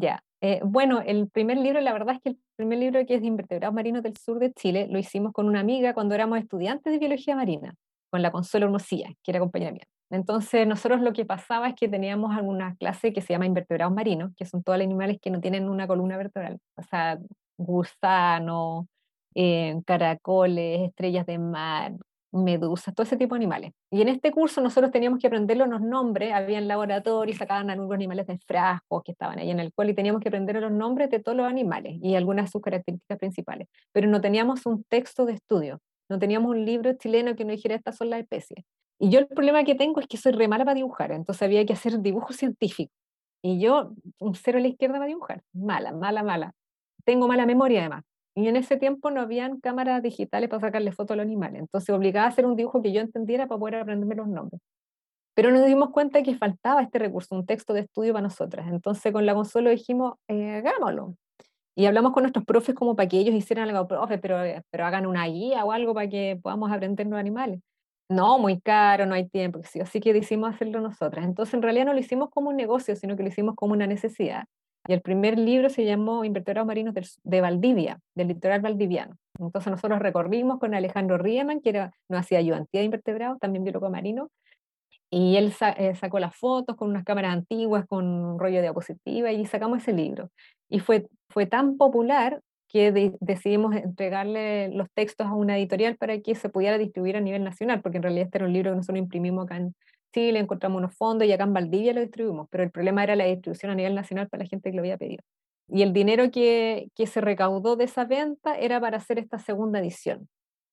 Ya, eh, bueno, el primer libro, la verdad es que el primer libro que es de invertebrados marinos del sur de Chile, lo hicimos con una amiga cuando éramos estudiantes de biología marina, con la Consuelo Hermosilla, que era compañera mía. Entonces, nosotros lo que pasaba es que teníamos alguna clase que se llama invertebrados marinos, que son todos los animales que no tienen una columna vertebral, o sea, gusanos, eh, caracoles, estrellas de mar, medusas, todo ese tipo de animales. Y en este curso nosotros teníamos que aprender los nombres, había en laboratorio sacaban algunos animales de frascos que estaban ahí en el cual y teníamos que aprender los nombres de todos los animales y algunas de sus características principales. Pero no teníamos un texto de estudio, no teníamos un libro chileno que nos dijera estas son las especies. Y yo el problema que tengo es que soy re mala para dibujar, entonces había que hacer dibujo científico. Y yo, un cero a la izquierda para dibujar, mala, mala, mala. Tengo mala memoria además. Y en ese tiempo no habían cámaras digitales para sacarle fotos a los animales. Entonces obligaba a hacer un dibujo que yo entendiera para poder aprenderme los nombres. Pero nos dimos cuenta que faltaba este recurso, un texto de estudio para nosotras. Entonces con la Consuelo dijimos, eh, hagámoslo. Y hablamos con nuestros profes como para que ellos hicieran algo, profe, pero, pero hagan una guía o algo para que podamos aprender los animales. No, muy caro, no hay tiempo, así que decidimos hacerlo nosotras. Entonces, en realidad no lo hicimos como un negocio, sino que lo hicimos como una necesidad. Y el primer libro se llamó Invertebrados Marinos de Valdivia, del litoral valdiviano. Entonces nosotros recorrimos con Alejandro Riemann, que era, no hacía ayudantía de invertebrados, también biólogo marino, y él eh, sacó las fotos con unas cámaras antiguas, con un rollo de diapositiva, y sacamos ese libro. Y fue, fue tan popular que decidimos entregarle los textos a una editorial para que se pudiera distribuir a nivel nacional, porque en realidad este era un libro que nosotros imprimimos acá en Chile, encontramos unos fondos y acá en Valdivia lo distribuimos, pero el problema era la distribución a nivel nacional para la gente que lo había pedido. Y el dinero que, que se recaudó de esa venta era para hacer esta segunda edición.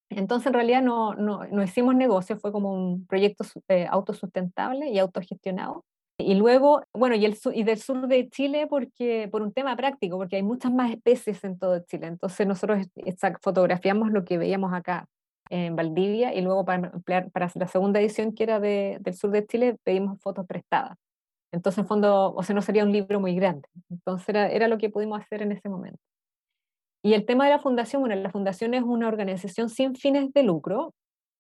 Entonces, en realidad no, no, no hicimos negocio, fue como un proyecto eh, autosustentable y autogestionado. Y luego, bueno, y, el, y del sur de Chile porque, por un tema práctico, porque hay muchas más especies en todo Chile. Entonces nosotros fotografiamos lo que veíamos acá en Valdivia y luego para, para la segunda edición que era de, del sur de Chile pedimos fotos prestadas. Entonces, en fondo, o sea, no sería un libro muy grande. Entonces era, era lo que pudimos hacer en ese momento. Y el tema de la fundación, bueno, la fundación es una organización sin fines de lucro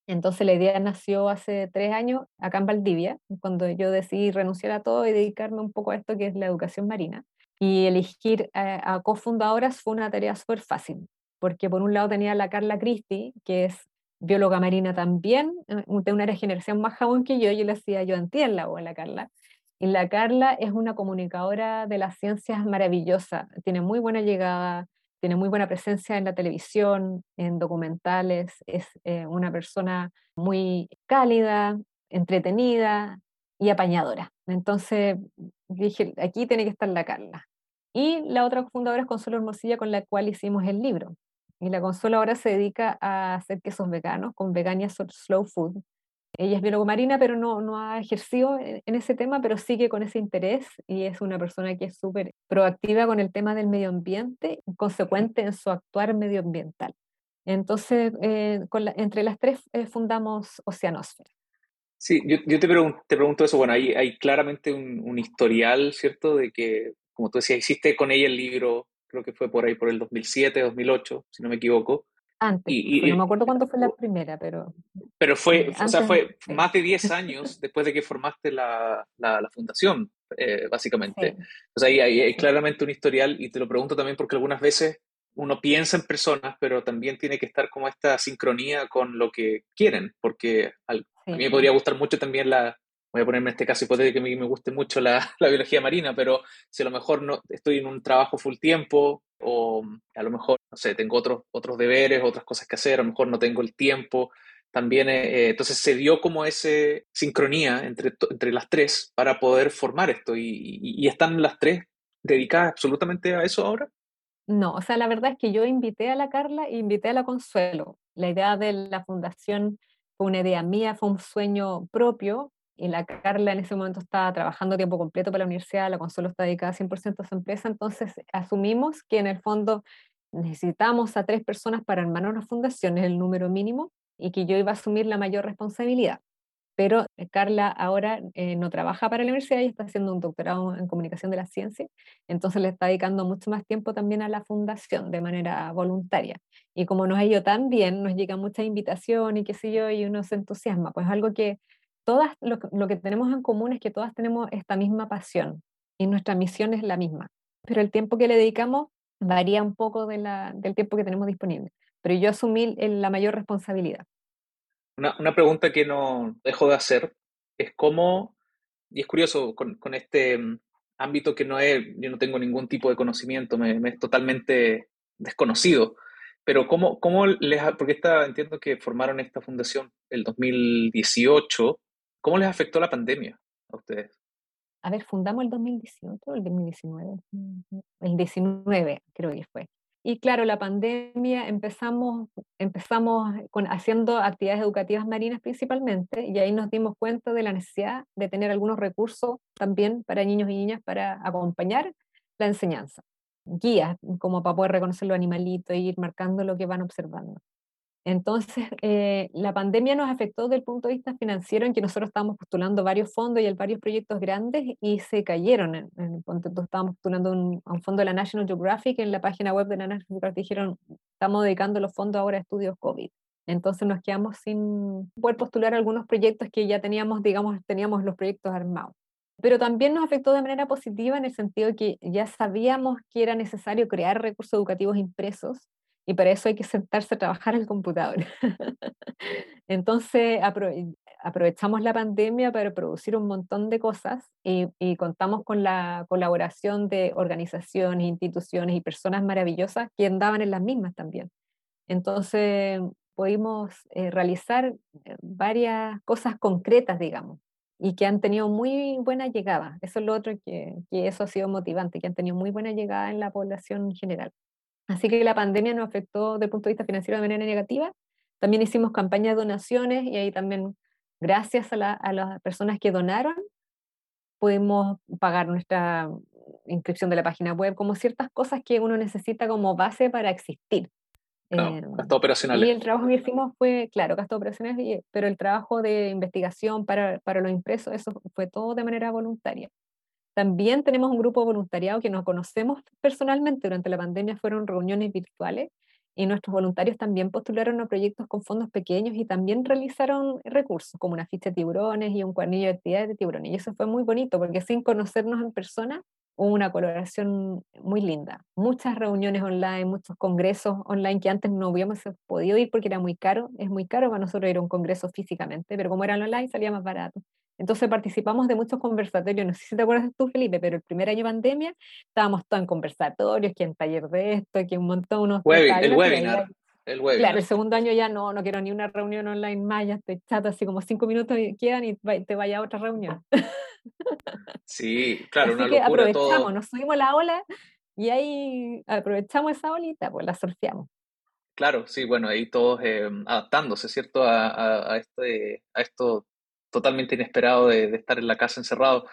entonces la idea nació hace tres años acá en Valdivia, cuando yo decidí renunciar a todo y dedicarme un poco a esto que es la educación marina. Y elegir a, cofundadoras fue una tarea súper fácil, porque por un lado tenía a la Carla Cristi, que es bióloga marina también, eh, de una generación más joven que yo, yo le hacía yo en la a la Carla. Y la Carla es una comunicadora de las ciencias maravillosa, tiene muy buena llegada, tiene muy buena presencia en la televisión, en documentales, es eh, una persona muy cálida, entretenida y apañadora. Entonces dije, aquí tiene que estar la Carla. Y la otra fundadora es Consuelo Hermosilla, con la cual hicimos el libro. Y la Consuelo ahora se dedica a hacer quesos veganos con Vegania Slow Food, ella es biólogo marina, pero no, no ha ejercido en ese tema, pero sigue con ese interés y es una persona que es súper proactiva con el tema del medio ambiente consecuente en su actuar medioambiental. Entonces, eh, entre las tres eh, fundamos Oceanósfera. Sí, yo, yo te, pregunto, te, pregunto eso. Bueno, hay, hay claramente un, un, historial, ¿cierto? De que, como tú decías, hiciste con ella el libro, creo que fue por ahí por el 2007, 2008, si no me equivoco. Antes, y, no me acuerdo cuándo fue la primera, pero... Pero fue, o sea, fue más de 10 años después de que formaste la, la, fundación, eh, básicamente. O sea, ahí hay, claramente un historial y te lo pregunto también porque algunas veces uno piensa en personas, pero también tiene que estar como esta sincronía con lo que quieren, porque a mí me podría gustar mucho también la, voy a ponerme en este caso hipotético que a mí me guste mucho la, <laughs> la, biología marina, pero si a lo mejor no estoy en un trabajo full tiempo o a lo mejor, no sé, tengo otros, otros deberes, otras cosas que hacer, a lo mejor no tengo el tiempo, también, eh, entonces se dio como esa sincronía entre, entre las tres para poder formar esto y, y, están las tres dedicadas absolutamente a eso ahora. No, o sea, la verdad es que yo invité a la Carla e invité a la Consuelo. La idea de la fundación fue una idea mía, fue un sueño propio, y la Carla en ese momento estaba trabajando tiempo completo para la universidad, la Consuelo está dedicada 100% a su empresa, entonces asumimos que en el fondo necesitamos a tres personas para armar una fundación, es el número mínimo, y que yo iba a asumir la mayor responsabilidad. pero eh, Carla ahora eh, no trabaja para la universidad y está haciendo un doctorado en comunicación de la ciencia, entonces le está dedicando mucho más tiempo también a la fundación de manera voluntaria. Y como nos ha ido tan bien, nos llegan muchas invitaciones y qué sé yo, y uno se entusiasma, pues algo que todas, lo, lo que tenemos en común es que todas tenemos esta misma pasión y nuestra misión es la misma, pero el tiempo que le dedicamos varía un poco de la, del tiempo que tenemos disponible, pero yo asumí la mayor responsabilidad. Una, una, pregunta que no dejo de hacer es cómo, y es curioso con, con este mm, ámbito que no es, yo no tengo ningún tipo de conocimiento, me, me es totalmente desconocido, pero cómo, cómo les, porque esta, entiendo que formaron esta fundación el 2018, ¿cómo les afectó la pandemia a ustedes? A ver, fundamos el 2018 o el 2019, el 19 creo que fue. Y claro, la pandemia empezamos, empezamos con, haciendo actividades educativas marinas principalmente y ahí nos dimos cuenta de la necesidad de tener algunos recursos también para niños y niñas para acompañar la enseñanza. Guías, como para poder reconocer los animalitos e ir marcando lo que van observando. Entonces, <laughs> eh, la pandemia nos afectó desde el punto de vista financiero en que nosotros estábamos postulando varios fondos y varios proyectos grandes y se cayeron. En, en, estábamos postulando un, fondo de la National Geographic, en la página web de la National Geographic dijeron, estamos dedicando los fondos ahora a estudios COVID. Entonces nos quedamos sin poder postular algunos proyectos que ya teníamos, digamos, teníamos los proyectos armados. Pero también nos afectó de manera positiva en el sentido de que ya sabíamos que era necesario crear recursos educativos impresos y para eso hay que sentarse a trabajar el computador. <laughs> Entonces aprovechamos la pandemia para producir un montón de cosas y, contamos con la colaboración de organizaciones, instituciones y personas maravillosas que andaban en las mismas también. Entonces pudimos eh, realizar eh, varias cosas concretas, digamos, y que han tenido muy buena llegada. Eso es lo otro que, que eso ha sido motivante, que han tenido muy buena llegada en la población en general. Así que la pandemia nos afectó desde el punto de vista financiero de manera negativa. También hicimos campañas de donaciones y ahí también, gracias a, a las personas que donaron, pudimos pagar nuestra inscripción de la página web, como ciertas cosas que uno necesita como base para existir. Claro, eh, gastos operacionales. Y el trabajo que hicimos fue, claro, gastos operacionales, pero el trabajo de investigación para, para los impresos, eso fue todo de manera voluntaria. También tenemos un grupo voluntariado que nos conocemos personalmente. Durante la pandemia fueron reuniones virtuales y nuestros voluntarios también postularon a proyectos con fondos pequeños y también realizaron recursos como una ficha de tiburones y un cuadernillo de actividades de tiburones. Y eso fue muy bonito porque sin conocernos en persona hubo una colaboración muy linda. Muchas reuniones online, muchos congresos online que antes no hubiéramos podido ir porque era muy caro. Es muy caro para nosotros ir a un congreso físicamente, pero como eran online salía más barato. Entonces participamos de muchos conversatorios, no sé si te acuerdas tú, Felipe, pero el primer año de pandemia estábamos todos en conversatorios, que en taller de esto, que un montón, unos... el webinar. El webinar. Claro, el segundo año ya no, no quiero ni una reunión online más, ya estoy chata, así como cinco minutos quedan y te vaya a otra reunión. Sí, claro, así una que locura aprovechamos, todo. nos subimos la ola y ahí aprovechamos esa olita, pues la surfeamos. Claro, sí, bueno, ahí todos eh, adaptándose, ¿cierto? A, a, a, este, a esto totalmente inesperado de, de estar en la casa encerrado.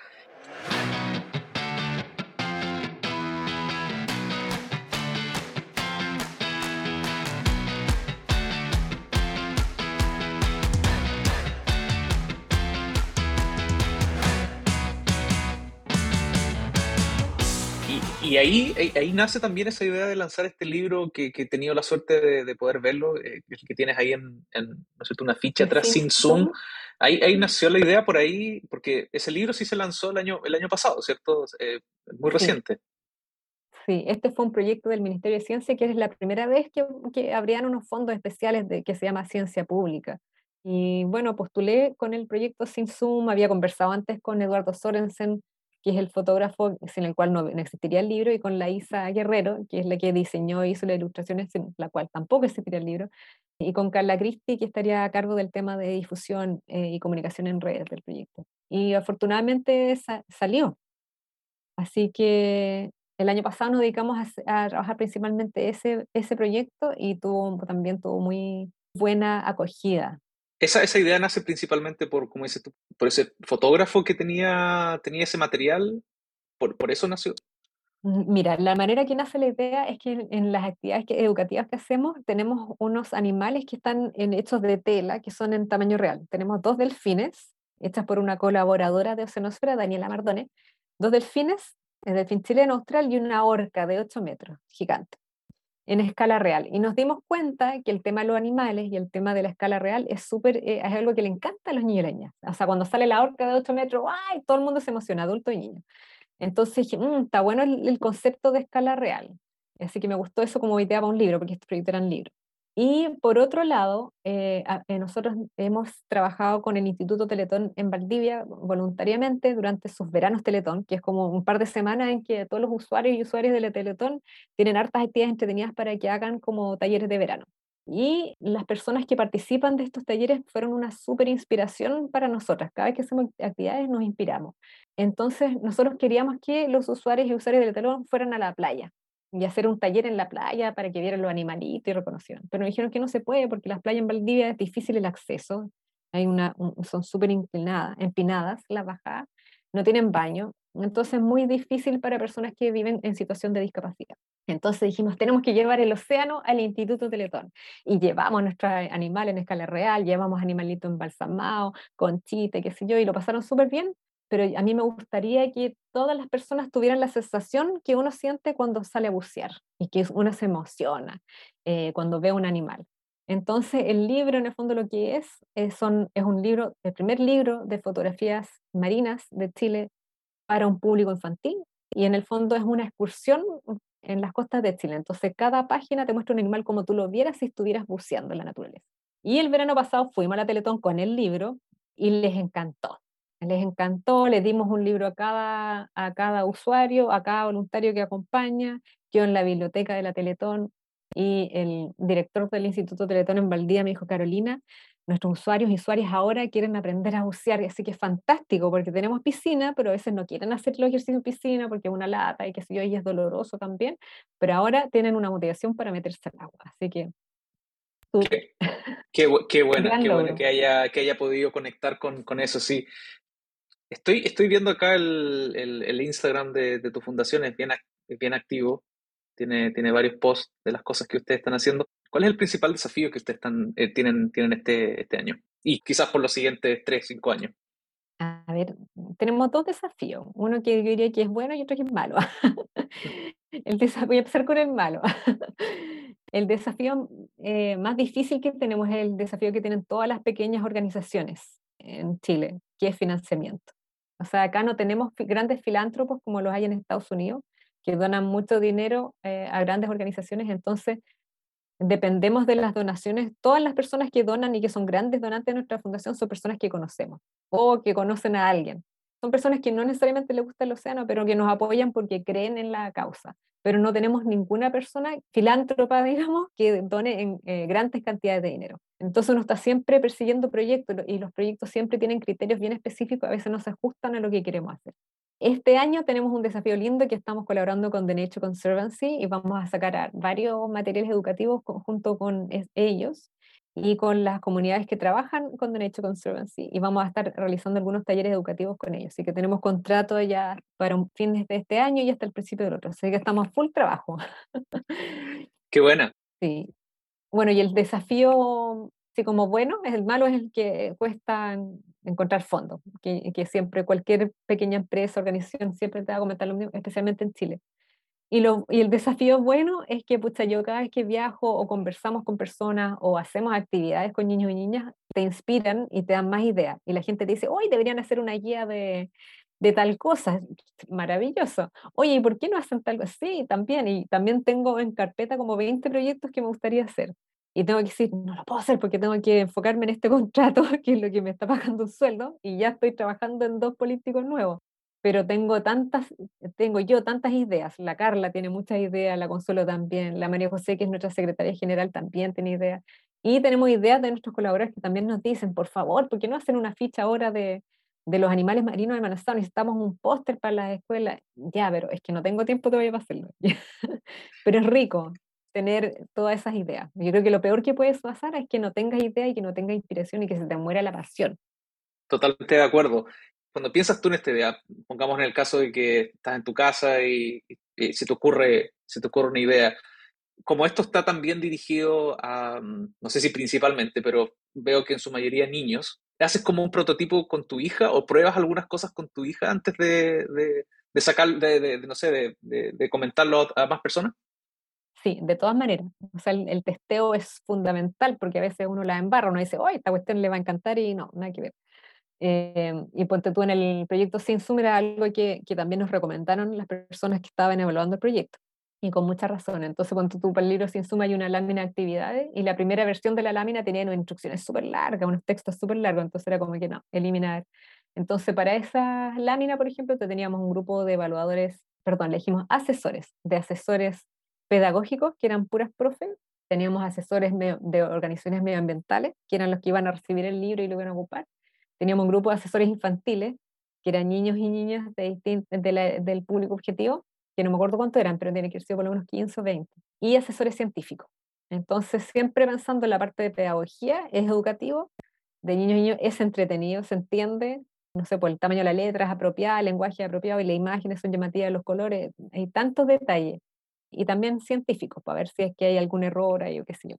Y ahí, ahí nace también esa idea de lanzar este libro que, que he tenido la suerte de, de poder verlo, eh, que tienes ahí en, en ¿no es cierto? una ficha atrás sin zoom. Ahí, ahí nació la idea por ahí, porque ese libro sí se lanzó el año, el año pasado, ¿cierto? Eh, muy reciente. Sí. sí. este fue un proyecto del Ministerio de Ciencia que es la primera vez que, que abrían unos fondos especiales de, que se llama Ciencia Pública. Y bueno, postulé con el proyecto Sin Zoom, había conversado antes con Eduardo Sorensen, que es el fotógrafo sin el cual no, existiría el libro, y con la Isa Guerrero, que es la que diseñó y hizo las ilustraciones, sin la cual tampoco existiría el libro, y con Carla Cristi, que estaría a cargo del tema de difusión eh, y comunicación en redes del proyecto. Y afortunadamente sa salió. Así que el año pasado nos dedicamos a, a, trabajar principalmente ese, ese proyecto y tuvo, también tuvo muy buena acogida. Esa, esa idea nace principalmente por, como dices por ese fotógrafo que tenía, tenía ese material, por, por eso nació. Mira, la manera que nace la idea es que en, las actividades educativas que hacemos tenemos unos animales que están hechos de tela, que son en tamaño real. Tenemos dos delfines, hechas por una colaboradora de Oceanosfera, Daniela Mardone, dos delfines, el delfín chileno austral y una orca de 8 metros, gigante, en escala real. Y nos dimos cuenta que el tema de los animales y el tema de la escala real es súper, eh, es algo que le encanta a los niños. O sea, cuando sale la orca de 8 metros, ¡ay! Todo el mundo se emociona, adulto y niño. Entonces dije, mm, está bueno el, concepto de escala real. Así que me gustó eso como idea para un libro, porque estos proyectos eran libros. Y por otro lado, eh, eh, nosotros hemos trabajado con el Instituto Teletón en Valdivia voluntariamente durante sus veranos Teletón, que es como un par de semanas en que todos los usuarios y usuarios de Teletón tienen hartas actividades entretenidas para que hagan como talleres de verano. Y las personas que participan de estos talleres fueron una súper inspiración para nosotras. Cada vez que hacemos actividades nos inspiramos. Entonces, nosotros queríamos que los usuarios y usuarios del teléfono fueran a la playa y hacer un taller en la playa para que vieran los animalitos y reconocieran. Pero nos dijeron que no se puede porque las playas en Valdivia es difícil el acceso. Hay una, son súper inclinadas, empinadas las bajadas, no tienen baño. Entonces, es muy difícil para personas que viven en situación de discapacidad. Entonces dijimos, tenemos que llevar el océano al Instituto Teletón. Y llevamos nuestros animales en escala real, llevamos animalitos con chite, qué sé yo, y lo pasaron súper bien. Pero a mí me gustaría que todas las personas tuvieran la sensación que uno siente cuando sale a bucear y que uno se emociona eh, cuando ve un animal. Entonces, el libro, en el fondo, lo que es, es, son, es un libro, el primer libro de fotografías marinas de Chile para un público infantil. Y en el fondo es una excursión en las costas de Chile. Entonces, cada página te muestra un animal como tú lo vieras si estuvieras buceando en la naturaleza. Y el verano pasado fuimos a la Teletón con el libro y les encantó. Les encantó, les dimos un libro a cada, a cada usuario, a cada voluntario que acompaña. Yo en la biblioteca de la Teletón y el director del Instituto Teletón en Valdía me dijo, Carolina, nuestros usuarios y usuarias ahora quieren aprender a bucear, así que es fantástico, porque tenemos piscina, pero a veces no quieren hacer los ejercicios en piscina porque es una lata y que sé yo, y es doloroso también, pero ahora tienen una motivación para meterse al agua, así que... Qué, qué, qué <laughs> bueno, qué bueno que haya, que haya podido conectar con, con eso, sí. Estoy, estoy viendo acá el, el, el Instagram de, de, tu fundación, es bien, es bien activo, tiene, tiene varios posts de las cosas que ustedes están haciendo. ¿Cuál es el principal desafío que ustedes están, eh, tienen, tienen este, este año? Y quizás por los siguientes tres, cinco años. A ver, tenemos dos desafíos. Uno que yo diría que es bueno y otro que es malo. <laughs> <laughs> el desafío, voy a empezar con el malo. <laughs> el desafío eh, más difícil que tenemos es el desafío que tienen todas las pequeñas organizaciones en Chile, que es financiamiento. O sea, acá no tenemos grandes filántropos como los hay en Estados Unidos, que donan mucho dinero eh, a grandes organizaciones, entonces dependemos de las donaciones. Todas las personas que donan y que son grandes donantes de nuestra fundación son personas que conocemos o que conocen a alguien. Son personas que no necesariamente les gusta el océano, pero que nos apoyan porque creen en la causa. Pero no tenemos ninguna persona filántropa, <laughs> digamos, que done eh, grandes cantidades de dinero. Entonces uno está siempre persiguiendo proyectos y los proyectos siempre tienen criterios bien específicos, a veces no se ajustan a lo que queremos hacer. Este año tenemos un desafío lindo que estamos colaborando con The Nature Conservancy y vamos a sacar varios materiales educativos junto con ellos y con las comunidades que trabajan con The Nature Conservancy y vamos a estar realizando algunos talleres educativos con ellos. Así que tenemos contrato ya para un fin de este año y hasta el principio del otro. Así que estamos full trabajo. <laughs> Qué buena. Sí. Bueno, y el desafío como bueno, el malo es el que cuesta encontrar fondos, que, que, siempre cualquier pequeña empresa, organización, siempre te va a comentar lo mismo, especialmente en Chile. Y, lo, y el desafío bueno es que, pucha, yo cada vez que viajo o conversamos con personas o hacemos actividades con niños y niñas, te inspiran y te dan más ideas. Y la gente te dice, hoy deberían hacer una guía de, de tal cosa, maravilloso. Oye, ¿y por qué no hacen tal cosa? Sí, también. Y también tengo en carpeta como 20 proyectos que me gustaría hacer y tengo que decir, no lo puedo hacer porque tengo que enfocarme en este <laughs> contrato, que es lo que me está pagando un sueldo, y ya estoy trabajando en dos políticos nuevos. Pero tengo tantas, tengo yo tantas ideas. La Carla tiene muchas ideas, la Consuelo también, la María José, que es nuestra secretaria general, también tiene ideas. Y tenemos ideas de nuestros colaboradores que también nos dicen, por favor, ¿por qué no hacen una ficha ahora de, de los animales marinos Manasao? Necesitamos un póster para las escuelas. Ya, pero es que no tengo tiempo todavía para hacerlo. <laughs> pero es rico, tener todas esas ideas. Yo creo que lo peor que puedes pasar es que no tengas idea y que no tengas inspiración y que se te muera la pasión. Totalmente de acuerdo. Cuando piensas tú en esta idea, pongamos en el caso de que estás en tu casa y, eh, si, te ocurre, si te ocurre una idea. Como esto está también dirigido a, mm, no sé si principalmente, pero veo que en su mayoría niños, ¿haces como un prototipo con tu hija o pruebas algunas cosas con tu hija antes de, de, sacar, de, no sé, de, comentarlo a más personas? Sí, de todas maneras. O sea, el, testeo es fundamental porque a veces uno la embarra, uno dice, oh, esta cuestión le va a encantar y no, nada que ver. Eh, y ponte tú en el proyecto Sin Zoom era algo que, que, también nos recomendaron las personas que estaban evaluando el proyecto. Y con mucha razón. Entonces, ponte tú para el libro Sin Zoom hay una lámina de actividades y la primera versión de la lámina tenía unas instrucciones súper largas, unos textos súper largos. Entonces era como que no, eliminar. Entonces, para esa lámina, por ejemplo, teníamos un grupo de evaluadores, perdón, elegimos asesores, de asesores pedagógicos, que eran puras profes, teníamos asesores de organizaciones medioambientales, que eran los que iban a recibir el libro y lo iban a ocupar, teníamos un grupo de asesores infantiles, que eran niños y niñas de del público objetivo, que no me acuerdo cuánto eran, pero tiene que ser por lo menos 15 o 20, y asesores científicos. Entonces, siempre pensando en la parte de pedagogía, es educativo, de niños y niños es entretenido, se entiende, no sé, por el tamaño de la letra es apropiada, el lenguaje es apropiado y las imágenes son llamativas, los colores, hay tantos detalles y también científicos para ver si es que hay algún error ahí o qué sé yo.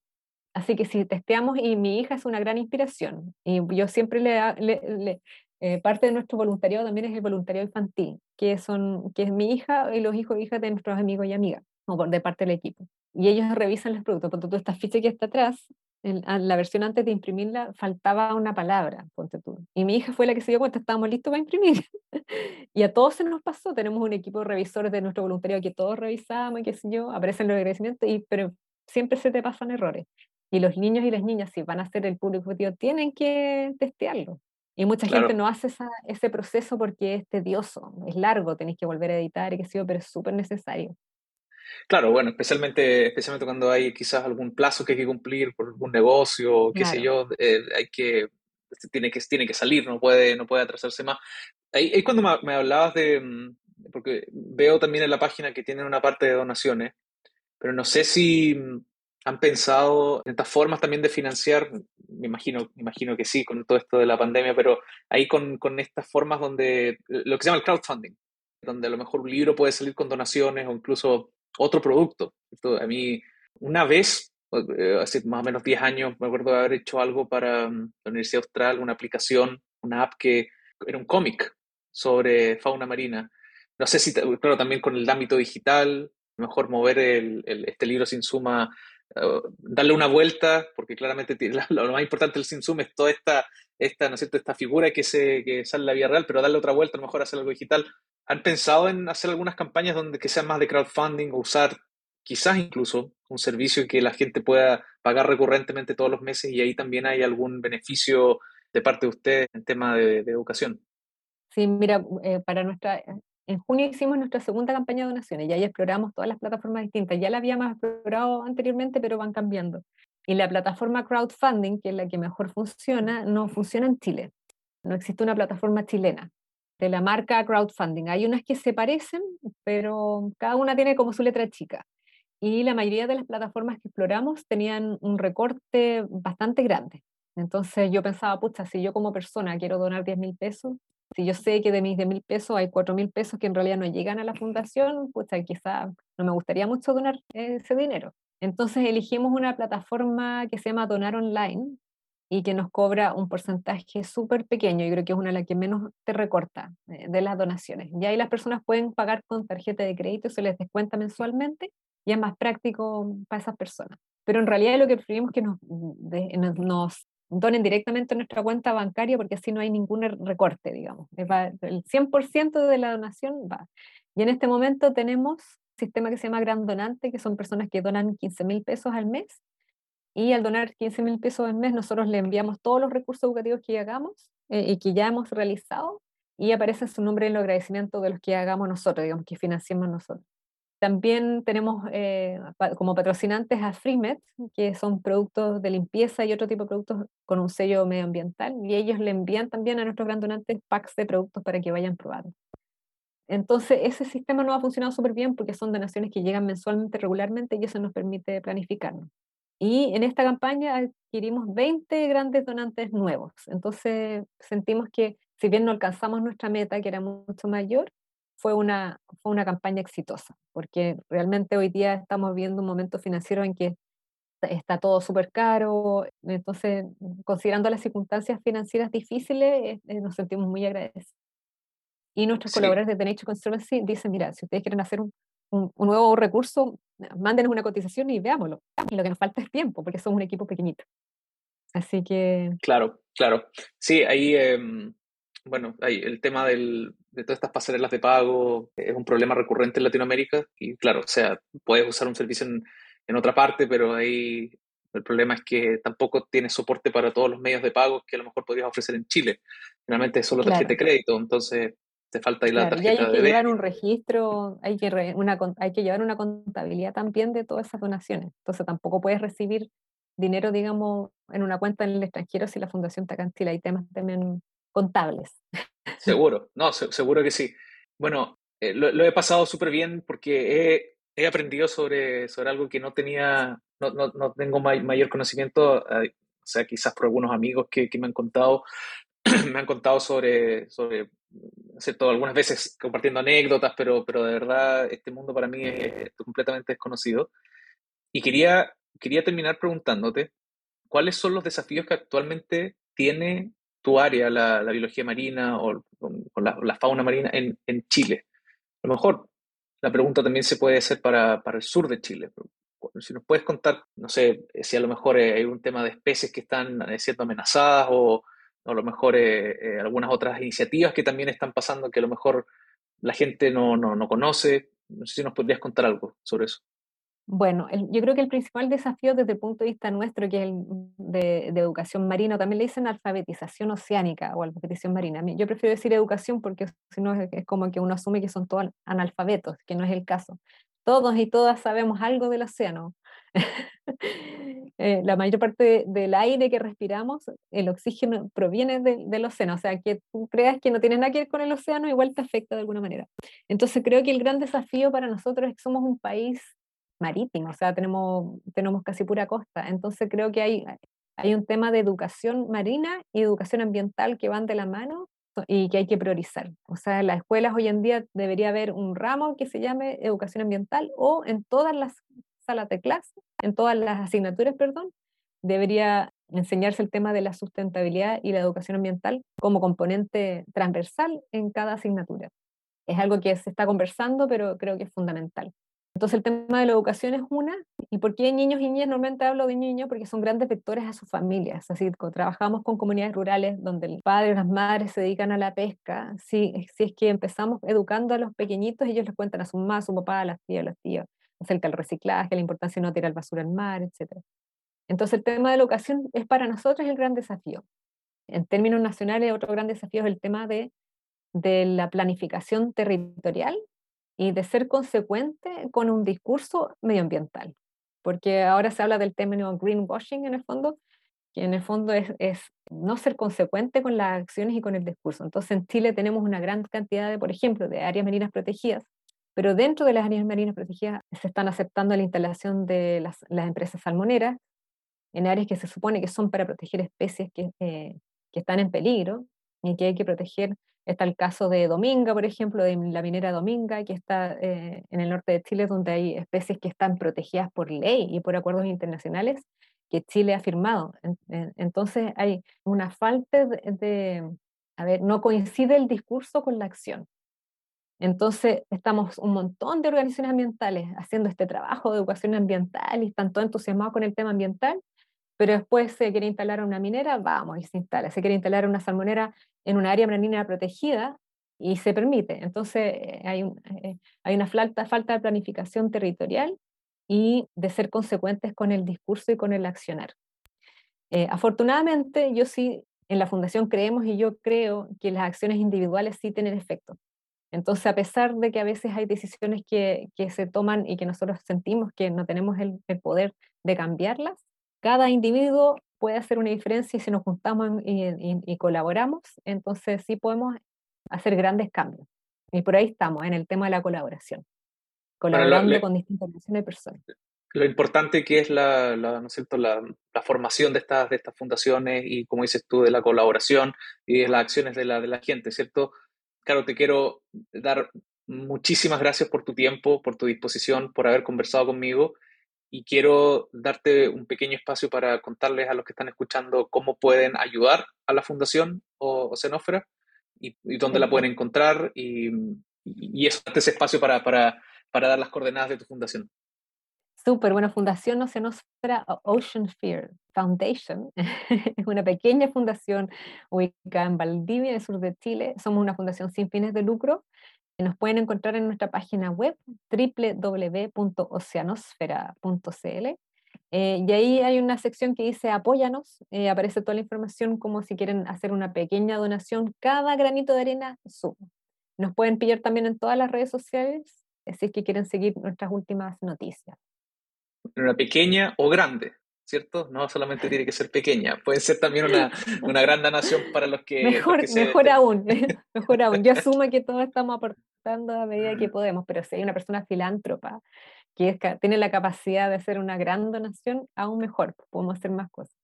Así que si testeamos, y mi hija es una gran inspiración, y yo siempre le, le, eh, parte de nuestro voluntariado también es el voluntariado infantil, que, son, que es mi hija y los hijos e hijas de nuestros amigos y amigas, o de parte del equipo. Y ellos revisan los productos. Cuando tú esta ficha que está atrás, en, la versión antes de imprimirla faltaba una palabra, ponte tú. Y mi hija fue la que se dio cuenta, estábamos listos para imprimir. <laughs> y a todos se nos pasó, tenemos un equipo de revisores de nuestro voluntariado que todos revisamos y qué sé yo, aparecen los agradecimientos, y, pero siempre se te pasan errores. Y los niños y las niñas, si van a ser el público objetivo, tienen que testearlo. Y mucha gente no hace ese proceso porque es tedioso, es largo, tenéis que volver a editar y qué sé yo, pero es súper necesario. Claro, bueno, especialmente, especialmente cuando hay quizás algún plazo que hay que cumplir por algún negocio, qué sé yo, eh, hay que, tiene que, tiene que salir, no puede, no puede atrasarse más. Ahí, ahí cuando me, hablabas de, mm, porque veo también en la página que tienen una parte de donaciones, pero no sé si mm, han pensado en estas formas también de financiar, me imagino, me imagino que sí, con todo esto de la pandemia, pero ahí con, con estas formas donde, lo que se llama el crowdfunding, donde a lo mejor un libro puede salir con donaciones o incluso otro producto. a mí, una vez, eh, hace más o menos 10 años, me acuerdo de haber hecho algo para mm, la Universidad Austral, una aplicación, una app que era un cómic sobre fauna marina. No sé si, claro, también con el ámbito digital, mejor mover el, este libro sin suma, eh, darle una vuelta, porque claramente lo, más importante del sin suma es toda esta, esta, ¿no esta figura que, se, que sale en la vida real, pero darle otra vuelta, a lo mejor hacer algo digital. ¿Han pensado en hacer algunas campañas donde que sean más de crowdfunding o usar quizás incluso un servicio que la gente pueda pagar recurrentemente todos los meses y ahí también hay algún beneficio de parte de usted en tema de, educación? Sí, mira, eh, para nuestra, en junio hicimos nuestra segunda campaña de donaciones y ahí exploramos todas las plataformas distintas. Ya la habíamos explorado anteriormente, pero van cambiando. Y la plataforma crowdfunding, que es la que mejor funciona, no funciona en Chile. No existe una plataforma chilena de la marca crowdfunding. Hay unas que se parecen, pero cada una tiene como su letra chica. Y la mayoría de las plataformas que exploramos tenían un recorte bastante grande. Entonces yo pensaba, pucha, si yo como persona quiero donar 10 mil pesos, si yo sé que de mis 10 mil pesos hay 4 mil pesos que en realidad no llegan a la fundación, pucha, quizá no me gustaría mucho donar ese dinero. Entonces elegimos una plataforma que se llama Donar Online, y que nos cobra un porcentaje súper pequeño, yo creo que es una de las que menos te recorta eh, de las donaciones. Y ahí las personas pueden pagar con tarjeta de crédito, se les descuenta mensualmente y es más práctico para esas personas. Pero en realidad lo que preferimos que nos, nos donen directamente a nuestra cuenta bancaria porque así no hay ningún recorte, digamos. el 100% de la donación va. Y en este momento tenemos un sistema que se llama Gran Donante, que son personas que donan 15 mil pesos al mes y al donar 15 mil pesos al mes, nosotros le enviamos todos los recursos educativos que hagamos eh, y que ya hemos realizado y aparece su nombre en el agradecimiento de los que hagamos nosotros, digamos, que financiamos nosotros. También tenemos eh, como patrocinantes a FreeMed, que son productos de limpieza y otro tipo de productos con un sello medioambiental, y ellos le envían también a nuestros gran donantes packs de productos para que vayan probando. Entonces, ese sistema no ha funcionado súper bien porque son donaciones que llegan mensualmente, regularmente, y eso nos permite planificarnos. Y en esta campaña adquirimos 20 grandes donantes nuevos. Entonces sentimos que si bien no alcanzamos nuestra meta, que era mucho mayor, fue una, fue una campaña exitosa, porque realmente hoy día estamos viendo un momento financiero en que está todo súper caro, entonces considerando las circunstancias financieras difíciles, eh, nos sentimos muy agradecidos. Y nuestros colaboradores de The Nature Conservancy dicen, mira, si ustedes quieren hacer un, un, nuevo recurso, mándenos una cotización y veámoslo. Y lo que nos falta es tiempo, porque somos un equipo pequeñito. Así que... Claro, claro. Sí, ahí, em, bueno, ahí el tema del, de todas estas pasarelas de pago es un problema recurrente en Latinoamérica y claro, o sea, puedes usar un servicio en, en otra parte, pero ahí el problema es que tampoco tienes soporte para todos los medios de pago que a lo mejor podrías ofrecer en Chile. Finalmente es solo tarjeta de crédito, entonces te falta ahí la tarjeta y hay que llevar un registro, hay que, una, hay que llevar una contabilidad también de todas esas donaciones. Entonces tampoco puedes recibir dinero, digamos, en una cuenta en el extranjero si la fundación está acá Hay temas también contables. Seguro, no, seguro que sí. Bueno, eh, lo, he pasado súper bien porque he, he, aprendido sobre, sobre algo que no tenía, no, no, no tengo mayor conocimiento, eh, o sea, quizás por algunos amigos que, que me han contado, <clears throat> me han contado sobre, sobre ¿cierto? algunas veces compartiendo anécdotas, pero, pero de verdad este mundo para mí es, completamente desconocido. Y quería, quería terminar preguntándote, ¿cuáles son los desafíos que actualmente tiene tu área, la, la biología marina o, la, fauna marina en, en, Chile? A lo mejor la pregunta también se puede hacer para, para el sur de Chile. Si nos puedes contar, no sé, si a lo mejor hay un tema de especies que están siendo amenazadas o, a lo mejor eh, eh, algunas otras iniciativas que también están pasando que a lo mejor la gente no, no, no conoce. No sé si nos podrías contar algo sobre eso. Bueno, yo creo que el principal desafío desde el punto de vista nuestro, que es el de, educación marina, también le dicen alfabetización oceánica o alfabetización marina. Yo prefiero decir educación porque si no es, como que uno asume que son todos analfabetos, que no es el caso. Todos y todas sabemos algo del océano, <laughs> Eh, la mayor parte del aire que respiramos, el oxígeno proviene del océano, o sea, que tú creas que no tiene nada que ver con el océano, igual te afecta de alguna manera. Entonces creo que el gran desafío para nosotros es que somos un país marítimo, o sea, tenemos, tenemos casi pura costa, entonces creo que hay, hay un tema de educación marina y educación ambiental que van de la mano y que hay que priorizar. O sea, en las escuelas hoy en día debería haber un ramo que se llame educación ambiental o en todas las salas de clase, en todas las asignaturas, perdón, debería enseñarse el tema de la sustentabilidad y la educación ambiental como componente transversal en cada asignatura. Es algo que se está conversando, pero creo que es fundamental. Entonces el tema de la educación es una, ¿y por qué niños y niñas? Normalmente hablo de niños porque son grandes vectores a sus familias, así que trabajamos con comunidades rurales donde el padre o las madres se dedican a la pesca, si, si es que empezamos educando a los pequeñitos, ellos les cuentan a su mamá, a su papá, a las tías, a los tíos, acerca del reciclaje, la importancia de no tirar basura al mar, etc. Entonces el tema de la educación es para nosotros el gran desafío. En términos nacionales, otro gran desafío es el tema de, de la planificación territorial y de ser consecuente con un discurso medioambiental. Porque ahora se habla del término greenwashing en el fondo, que en el fondo es, no ser consecuente con las acciones y con el discurso. Entonces en Chile tenemos una gran cantidad de, por ejemplo, de áreas marinas protegidas pero dentro de las áreas marinas protegidas se están aceptando la instalación de las, empresas salmoneras en áreas que se supone que son para proteger especies que, eh, que están en peligro y que hay que proteger. Está el caso de Dominga, por ejemplo, de la minera Dominga, que está eh, en el norte de Chile, donde hay especies que están protegidas por ley y por acuerdos internacionales que Chile ha firmado. Entonces hay una falta de, a ver, no coincide el discurso con la acción. Entonces, estamos un montón de organizaciones ambientales haciendo este trabajo de educación ambiental y están todos entusiasmados con el tema ambiental, pero después se quiere instalar una minera, vamos, y se instala. Se quiere instalar una salmonera en una área marina protegida y se permite. Entonces, eh, hay, eh, hay una falta, falta de planificación territorial y de ser consecuentes con el discurso y con el accionar. Eh, afortunadamente, yo sí, en la Fundación creemos y yo creo que las acciones individuales sí tienen efecto. Entonces, a pesar de que a veces hay decisiones que, que se toman y que nosotros sentimos que no tenemos el, el, poder de cambiarlas, cada individuo puede hacer una diferencia y si nos juntamos y, y, colaboramos, entonces sí podemos hacer grandes cambios. Y por ahí estamos, en el tema de la colaboración, colaborando con distintas de personas. Lo importante que es la, la ¿no cierto? La, la, formación de estas, de estas fundaciones y, como dices tú, de la colaboración y de las acciones de la, de la gente, ¿cierto? claro, te quiero dar muchísimas gracias por tu tiempo, por tu disposición, por haber conversado conmigo y quiero darte un pequeño espacio para contarles a los que están escuchando cómo pueden ayudar a la Fundación Ocenófera y, y dónde la pueden encontrar y, y, eso, ese espacio para, para, para dar las coordenadas de tu fundación. Súper, bueno, Fundación Oceanósfera Ocean Sphere Foundation <laughs> es una pequeña fundación ubicada en Valdivia, en el sur de Chile. Somos una fundación sin fines de lucro. Nos pueden encontrar en nuestra página web www.oceanosfera.cl eh, y ahí hay una sección que dice apóyanos, eh, aparece toda la información como si quieren hacer una pequeña donación, cada granito de arena suma. Nos pueden pillar también en todas las redes sociales, si es que quieren seguir nuestras últimas noticias. Una pequeña o grande, ¿cierto? No solamente tiene que ser pequeña, puede ser también una, una gran donación para los que... Mejor, mejor aún, <laughs> mejor aún. Yo asumo que todos estamos aportando a medida que podemos, pero si hay una persona filántropa que tiene la capacidad de hacer una gran donación, aún mejor, podemos hacer más cosas.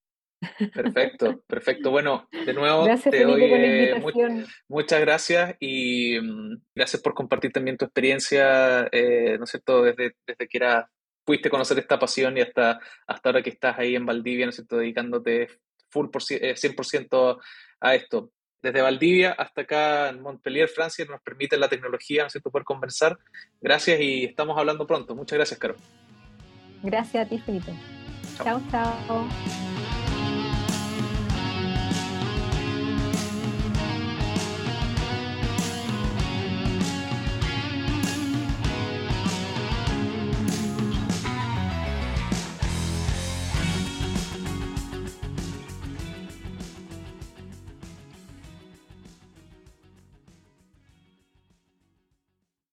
Perfecto, perfecto. Bueno, de nuevo gracias, te doy eh, muchas gracias y mm, gracias por compartir también tu experiencia, eh, ¿no es cierto?, desde, desde que era, pudiste conocer esta pasión y hasta, hasta ahora que estás ahí en Valdivia, ¿no es cierto?, dedicándote full por, 100% eh, a esto. Desde Valdivia hasta acá en Montpellier, Francia, nos permite la tecnología, ¿no es cierto?, poder conversar. Gracias y estamos hablando pronto. Muchas gracias, Caro. Gracias a ti, Felipe. chao. chao.